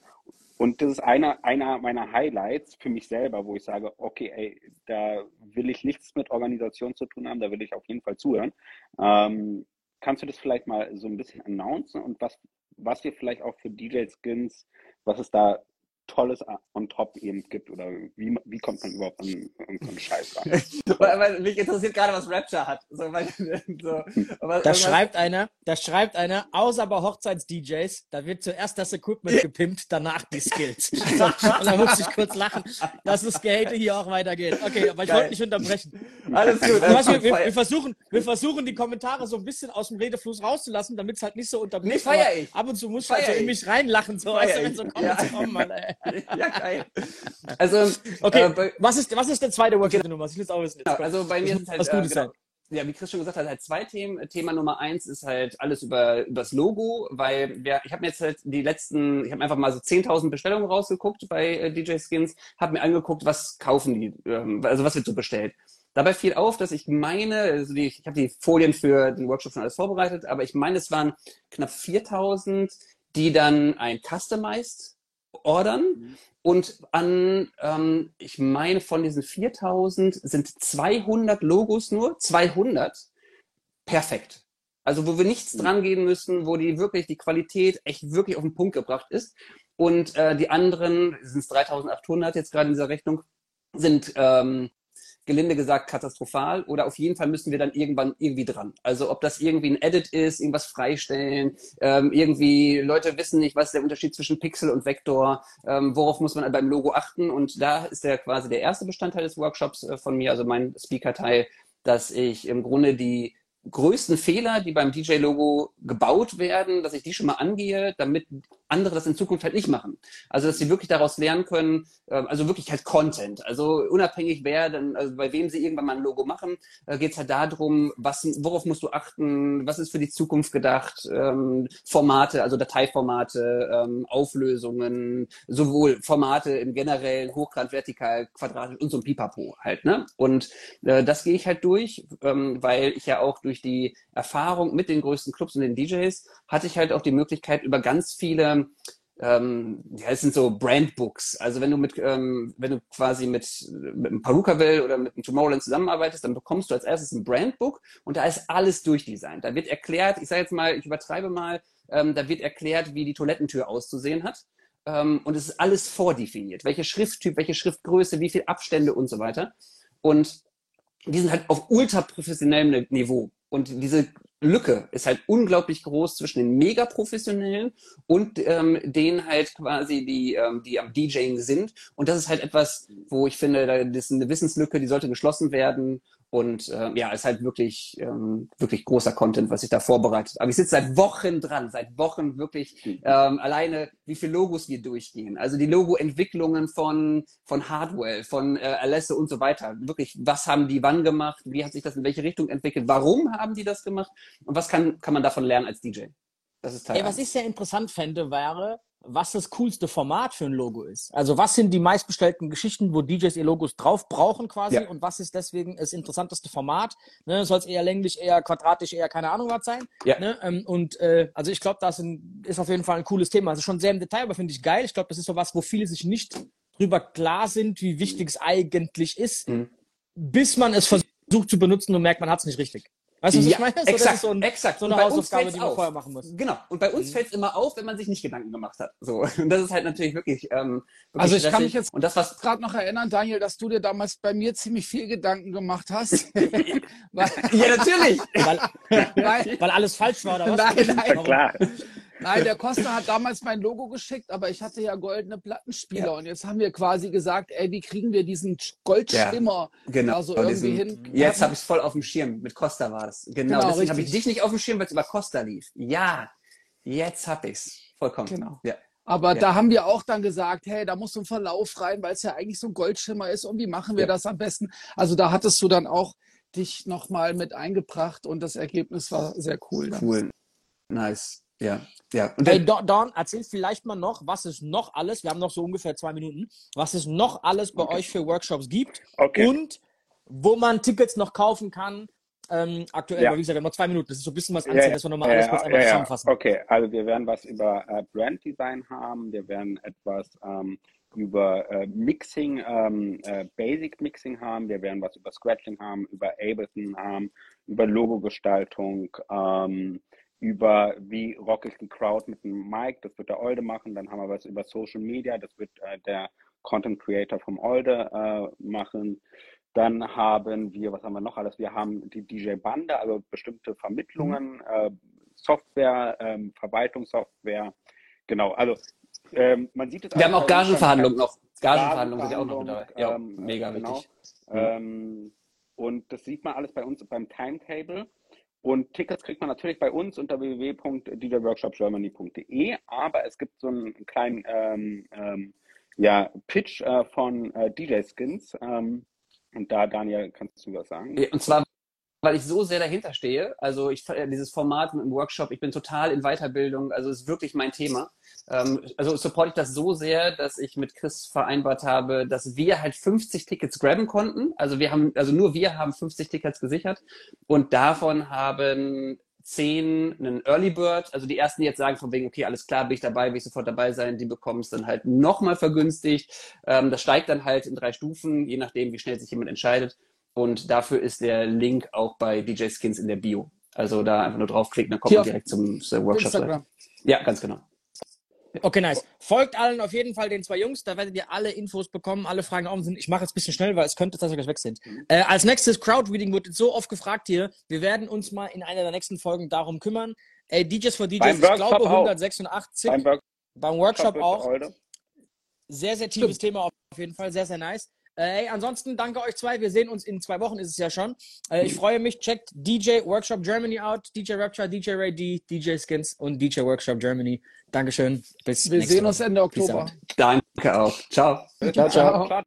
Und das ist einer, einer meiner Highlights für mich selber, wo ich sage, okay, ey, da will ich nichts mit Organisation zu tun haben, da will ich auf jeden Fall zuhören. Ähm, kannst du das vielleicht mal so ein bisschen announcen und was, was wir vielleicht auch für DJ Skins, was es da Tolles on top eben gibt oder wie, wie kommt man überhaupt an irgendeinen Scheiß ran? weil, mich interessiert gerade, was Rapture hat. So, weil, so, aber, da schreibt einer, da schreibt einer, außer bei Hochzeits-DJs, da wird zuerst das Equipment gepimpt, danach die Skills. so, und da muss ich kurz lachen, dass das Gehate hier auch weitergeht. Okay, aber ich wollte nicht unterbrechen. Alles gut. Weißt, wir, wir, wir, versuchen, wir versuchen die Kommentare so ein bisschen aus dem Redefluss rauszulassen, damit es halt nicht so unterbricht. Nee, feier ich. Ab und zu muss ich halt so in mich reinlachen, so, weißt du, wenn so kommt, ja. kommen, Mann, ey. ja, geil. Also, okay, äh, bei, was, ist, was ist der zweite Workshop genau. Nummer? Ich will es auch wissen. Jetzt. Also bei mir ist halt, was äh, genau, ja, wie Chris schon gesagt hat, halt zwei Themen. Thema Nummer eins ist halt alles über, über das Logo, weil wir, ich habe mir jetzt halt die letzten, ich habe einfach mal so 10.000 Bestellungen rausgeguckt bei äh, DJ Skins, habe mir angeguckt, was kaufen die, ähm, also was wird so bestellt. Dabei fiel auf, dass ich meine, also die, ich habe die Folien für den Workshop schon alles vorbereitet, aber ich meine, es waren knapp 4000, die dann ein Customized ordern. Mhm. Und an, ähm, ich meine, von diesen 4000 sind 200 Logos nur, 200 perfekt. Also wo wir nichts mhm. dran gehen müssen, wo die wirklich die Qualität echt wirklich auf den Punkt gebracht ist. Und äh, die anderen, sind es 3800 jetzt gerade in dieser Rechnung, sind ähm, gelinde gesagt katastrophal oder auf jeden Fall müssen wir dann irgendwann irgendwie dran. Also ob das irgendwie ein Edit ist, irgendwas freistellen, ähm, irgendwie Leute wissen nicht, was ist der Unterschied zwischen Pixel und Vektor, ähm, worauf muss man beim Logo achten und da ist der quasi der erste Bestandteil des Workshops äh, von mir, also mein Speaker-Teil, dass ich im Grunde die größten Fehler, die beim DJ-Logo gebaut werden, dass ich die schon mal angehe, damit andere das in Zukunft halt nicht machen. Also dass sie wirklich daraus lernen können, äh, also wirklich halt Content. Also unabhängig wer, dann, also bei wem sie irgendwann mal ein Logo machen, äh, geht es halt darum, was, worauf musst du achten, was ist für die Zukunft gedacht, ähm, Formate, also Dateiformate, ähm, Auflösungen, sowohl Formate im generellen, hochgrad, vertikal, quadratisch und so ein Pipapo halt. Ne? Und äh, das gehe ich halt durch, ähm, weil ich ja auch durch die Erfahrung mit den größten Clubs und den DJs hatte ich halt auch die Möglichkeit, über ganz viele ähm, ja, es sind so Brandbooks. Also wenn du mit, ähm, wenn du quasi mit, mit einem Perukaville oder mit einem Tomorrowland zusammenarbeitest, dann bekommst du als erstes ein Brandbook und da ist alles durchdesignt. Da wird erklärt, ich sage jetzt mal, ich übertreibe mal, ähm, da wird erklärt, wie die Toilettentür auszusehen hat. Ähm, und es ist alles vordefiniert. Welche Schrifttyp, welche Schriftgröße, wie viel Abstände und so weiter. Und die sind halt auf ultra professionellem Niveau. Und diese Lücke ist halt unglaublich groß zwischen den Mega-Professionellen und ähm, denen halt quasi, die, ähm, die am DJing sind. Und das ist halt etwas, wo ich finde, das ist eine Wissenslücke, die sollte geschlossen werden. Und äh, ja, ist halt wirklich, ähm, wirklich großer Content, was ich da vorbereitet. Aber ich sitze seit Wochen dran, seit Wochen wirklich ähm, alleine, wie viele Logos wir durchgehen. Also die Logo-Entwicklungen von, von Hardware, von äh, Alesse und so weiter. Wirklich, was haben die wann gemacht? Wie hat sich das in welche Richtung entwickelt? Warum haben die das gemacht? Und was kann, kann man davon lernen als DJ? Das ist Teil Ey, was ich sehr interessant fände, wäre, was das coolste Format für ein Logo ist. Also was sind die meistbestellten Geschichten, wo DJs ihr Logos drauf brauchen quasi ja. und was ist deswegen das interessanteste Format? Ne, Soll es eher länglich, eher quadratisch, eher keine Ahnung was sein? Ja. Ne? Ähm, und äh, also ich glaube, das ist auf jeden Fall ein cooles Thema. Also schon sehr im Detail, aber finde ich geil. Ich glaube, das ist so was, wo viele sich nicht drüber klar sind, wie wichtig es eigentlich ist, mhm. bis man es versucht zu benutzen und merkt, man hat es nicht richtig. Weißt du, was ja, ich meine? So, exakt, so, ein, exakt. so eine Hausaufgabe, die man auf. vorher machen muss. Genau. Und bei uns mhm. fällt es immer auf, wenn man sich nicht Gedanken gemacht hat. So. Und das ist halt natürlich wirklich. Ähm, wirklich also ich stressig. kann mich jetzt und das was gerade noch erinnern, Daniel, dass du dir damals bei mir ziemlich viel Gedanken gemacht hast. weil, ja, natürlich. weil, weil, weil, alles falsch war, oder was? Nein, nein. Klar. Nein, der Costa hat damals mein Logo geschickt, aber ich hatte ja goldene Plattenspieler ja. und jetzt haben wir quasi gesagt, ey, wie kriegen wir diesen Goldschimmer ja, genau. so irgendwie diesen, hin? Jetzt habe ich es voll auf dem Schirm. Mit Costa war das. Genau, genau deswegen habe ich dich nicht auf dem Schirm, weil es über Costa lief. Ja, jetzt habe ich es. Vollkommen. Genau. Ja. Aber ja. da haben wir auch dann gesagt, hey, da muss so ein Verlauf rein, weil es ja eigentlich so ein Goldschimmer ist und wie machen wir ja. das am besten? Also da hattest du dann auch dich nochmal mit eingebracht und das Ergebnis war sehr cool. Cool. Nice. Ja, ja. Und hey, Don, erzähl vielleicht mal noch, was es noch alles, wir haben noch so ungefähr zwei Minuten, was es noch alles bei okay. euch für Workshops gibt okay. und wo man Tickets noch kaufen kann. Ähm, aktuell, ja. wie gesagt, wir haben noch zwei Minuten. Das ist so ein bisschen was anziehen, ja, dass wir nochmal alles kurz einmal zusammenfassen. Okay, also wir werden was über äh, Brand Design haben, wir werden etwas ähm, über äh, Mixing, ähm, äh, Basic Mixing haben, wir werden was über Scratching haben, über Ableton haben, über Logogestaltung, ähm, über wie rock ich die Crowd mit dem Mike, das wird der Olde machen. Dann haben wir was über Social Media, das wird äh, der Content Creator vom Olde äh, machen. Dann haben wir, was haben wir noch alles? Wir haben die DJ Bande, also bestimmte Vermittlungen, mhm. äh, Software, ähm, Verwaltungssoftware. Genau, also ähm, man sieht es. Wir haben auch Gagenverhandlungen noch. Gagenverhandlungen sind ja auch noch mit dabei. Ja, ähm, mega genau. wichtig. Mhm. und das sieht man alles bei uns beim Timetable. Und Tickets kriegt man natürlich bei uns unter www.djworkshopgermany.de, aber es gibt so einen kleinen ähm, ähm, ja, Pitch äh, von äh, DJ Skins. Ähm, und da, Daniel, kannst du was sagen? Und zwar weil ich so sehr dahinter stehe. Also ich äh, dieses Format mit dem Workshop, ich bin total in Weiterbildung, also ist wirklich mein Thema. Ähm, also supporte ich das so sehr, dass ich mit Chris vereinbart habe, dass wir halt 50 Tickets grabben konnten. Also wir haben, also nur wir haben 50 Tickets gesichert und davon haben zehn einen Early Bird, also die ersten, die jetzt sagen von wegen, okay, alles klar, bin ich dabei, will ich sofort dabei sein, die bekommen es dann halt nochmal vergünstigt. Ähm, das steigt dann halt in drei Stufen, je nachdem, wie schnell sich jemand entscheidet. Und dafür ist der Link auch bei DJ Skins in der Bio. Also da einfach nur draufklicken, dann kommt man direkt zum, zum Workshop. Ja, ganz genau. Okay, nice. Folgt allen auf jeden Fall den zwei Jungs, da werdet ihr alle Infos bekommen, alle Fragen offen sind. Ich mache jetzt ein bisschen schnell, weil es könnte tatsächlich weg sind. Äh, als nächstes Crowdreading wird so oft gefragt hier. Wir werden uns mal in einer der nächsten Folgen darum kümmern. Ey, DJs for DJs, beim ich glaube 186. Beim, Work beim Workshop auch. Sehr, sehr tiefes Thema auf jeden Fall, sehr, sehr nice. Äh, ansonsten danke euch zwei. Wir sehen uns in zwei Wochen, ist es ja schon. Äh, ich freue mich. Checkt DJ Workshop Germany out. DJ Rapture, DJ Ray D, DJ Skins und DJ Workshop Germany. Dankeschön. Bis Wir sehen uns Ende Oktober. Danke auch. Ciao. ciao. ciao. ciao.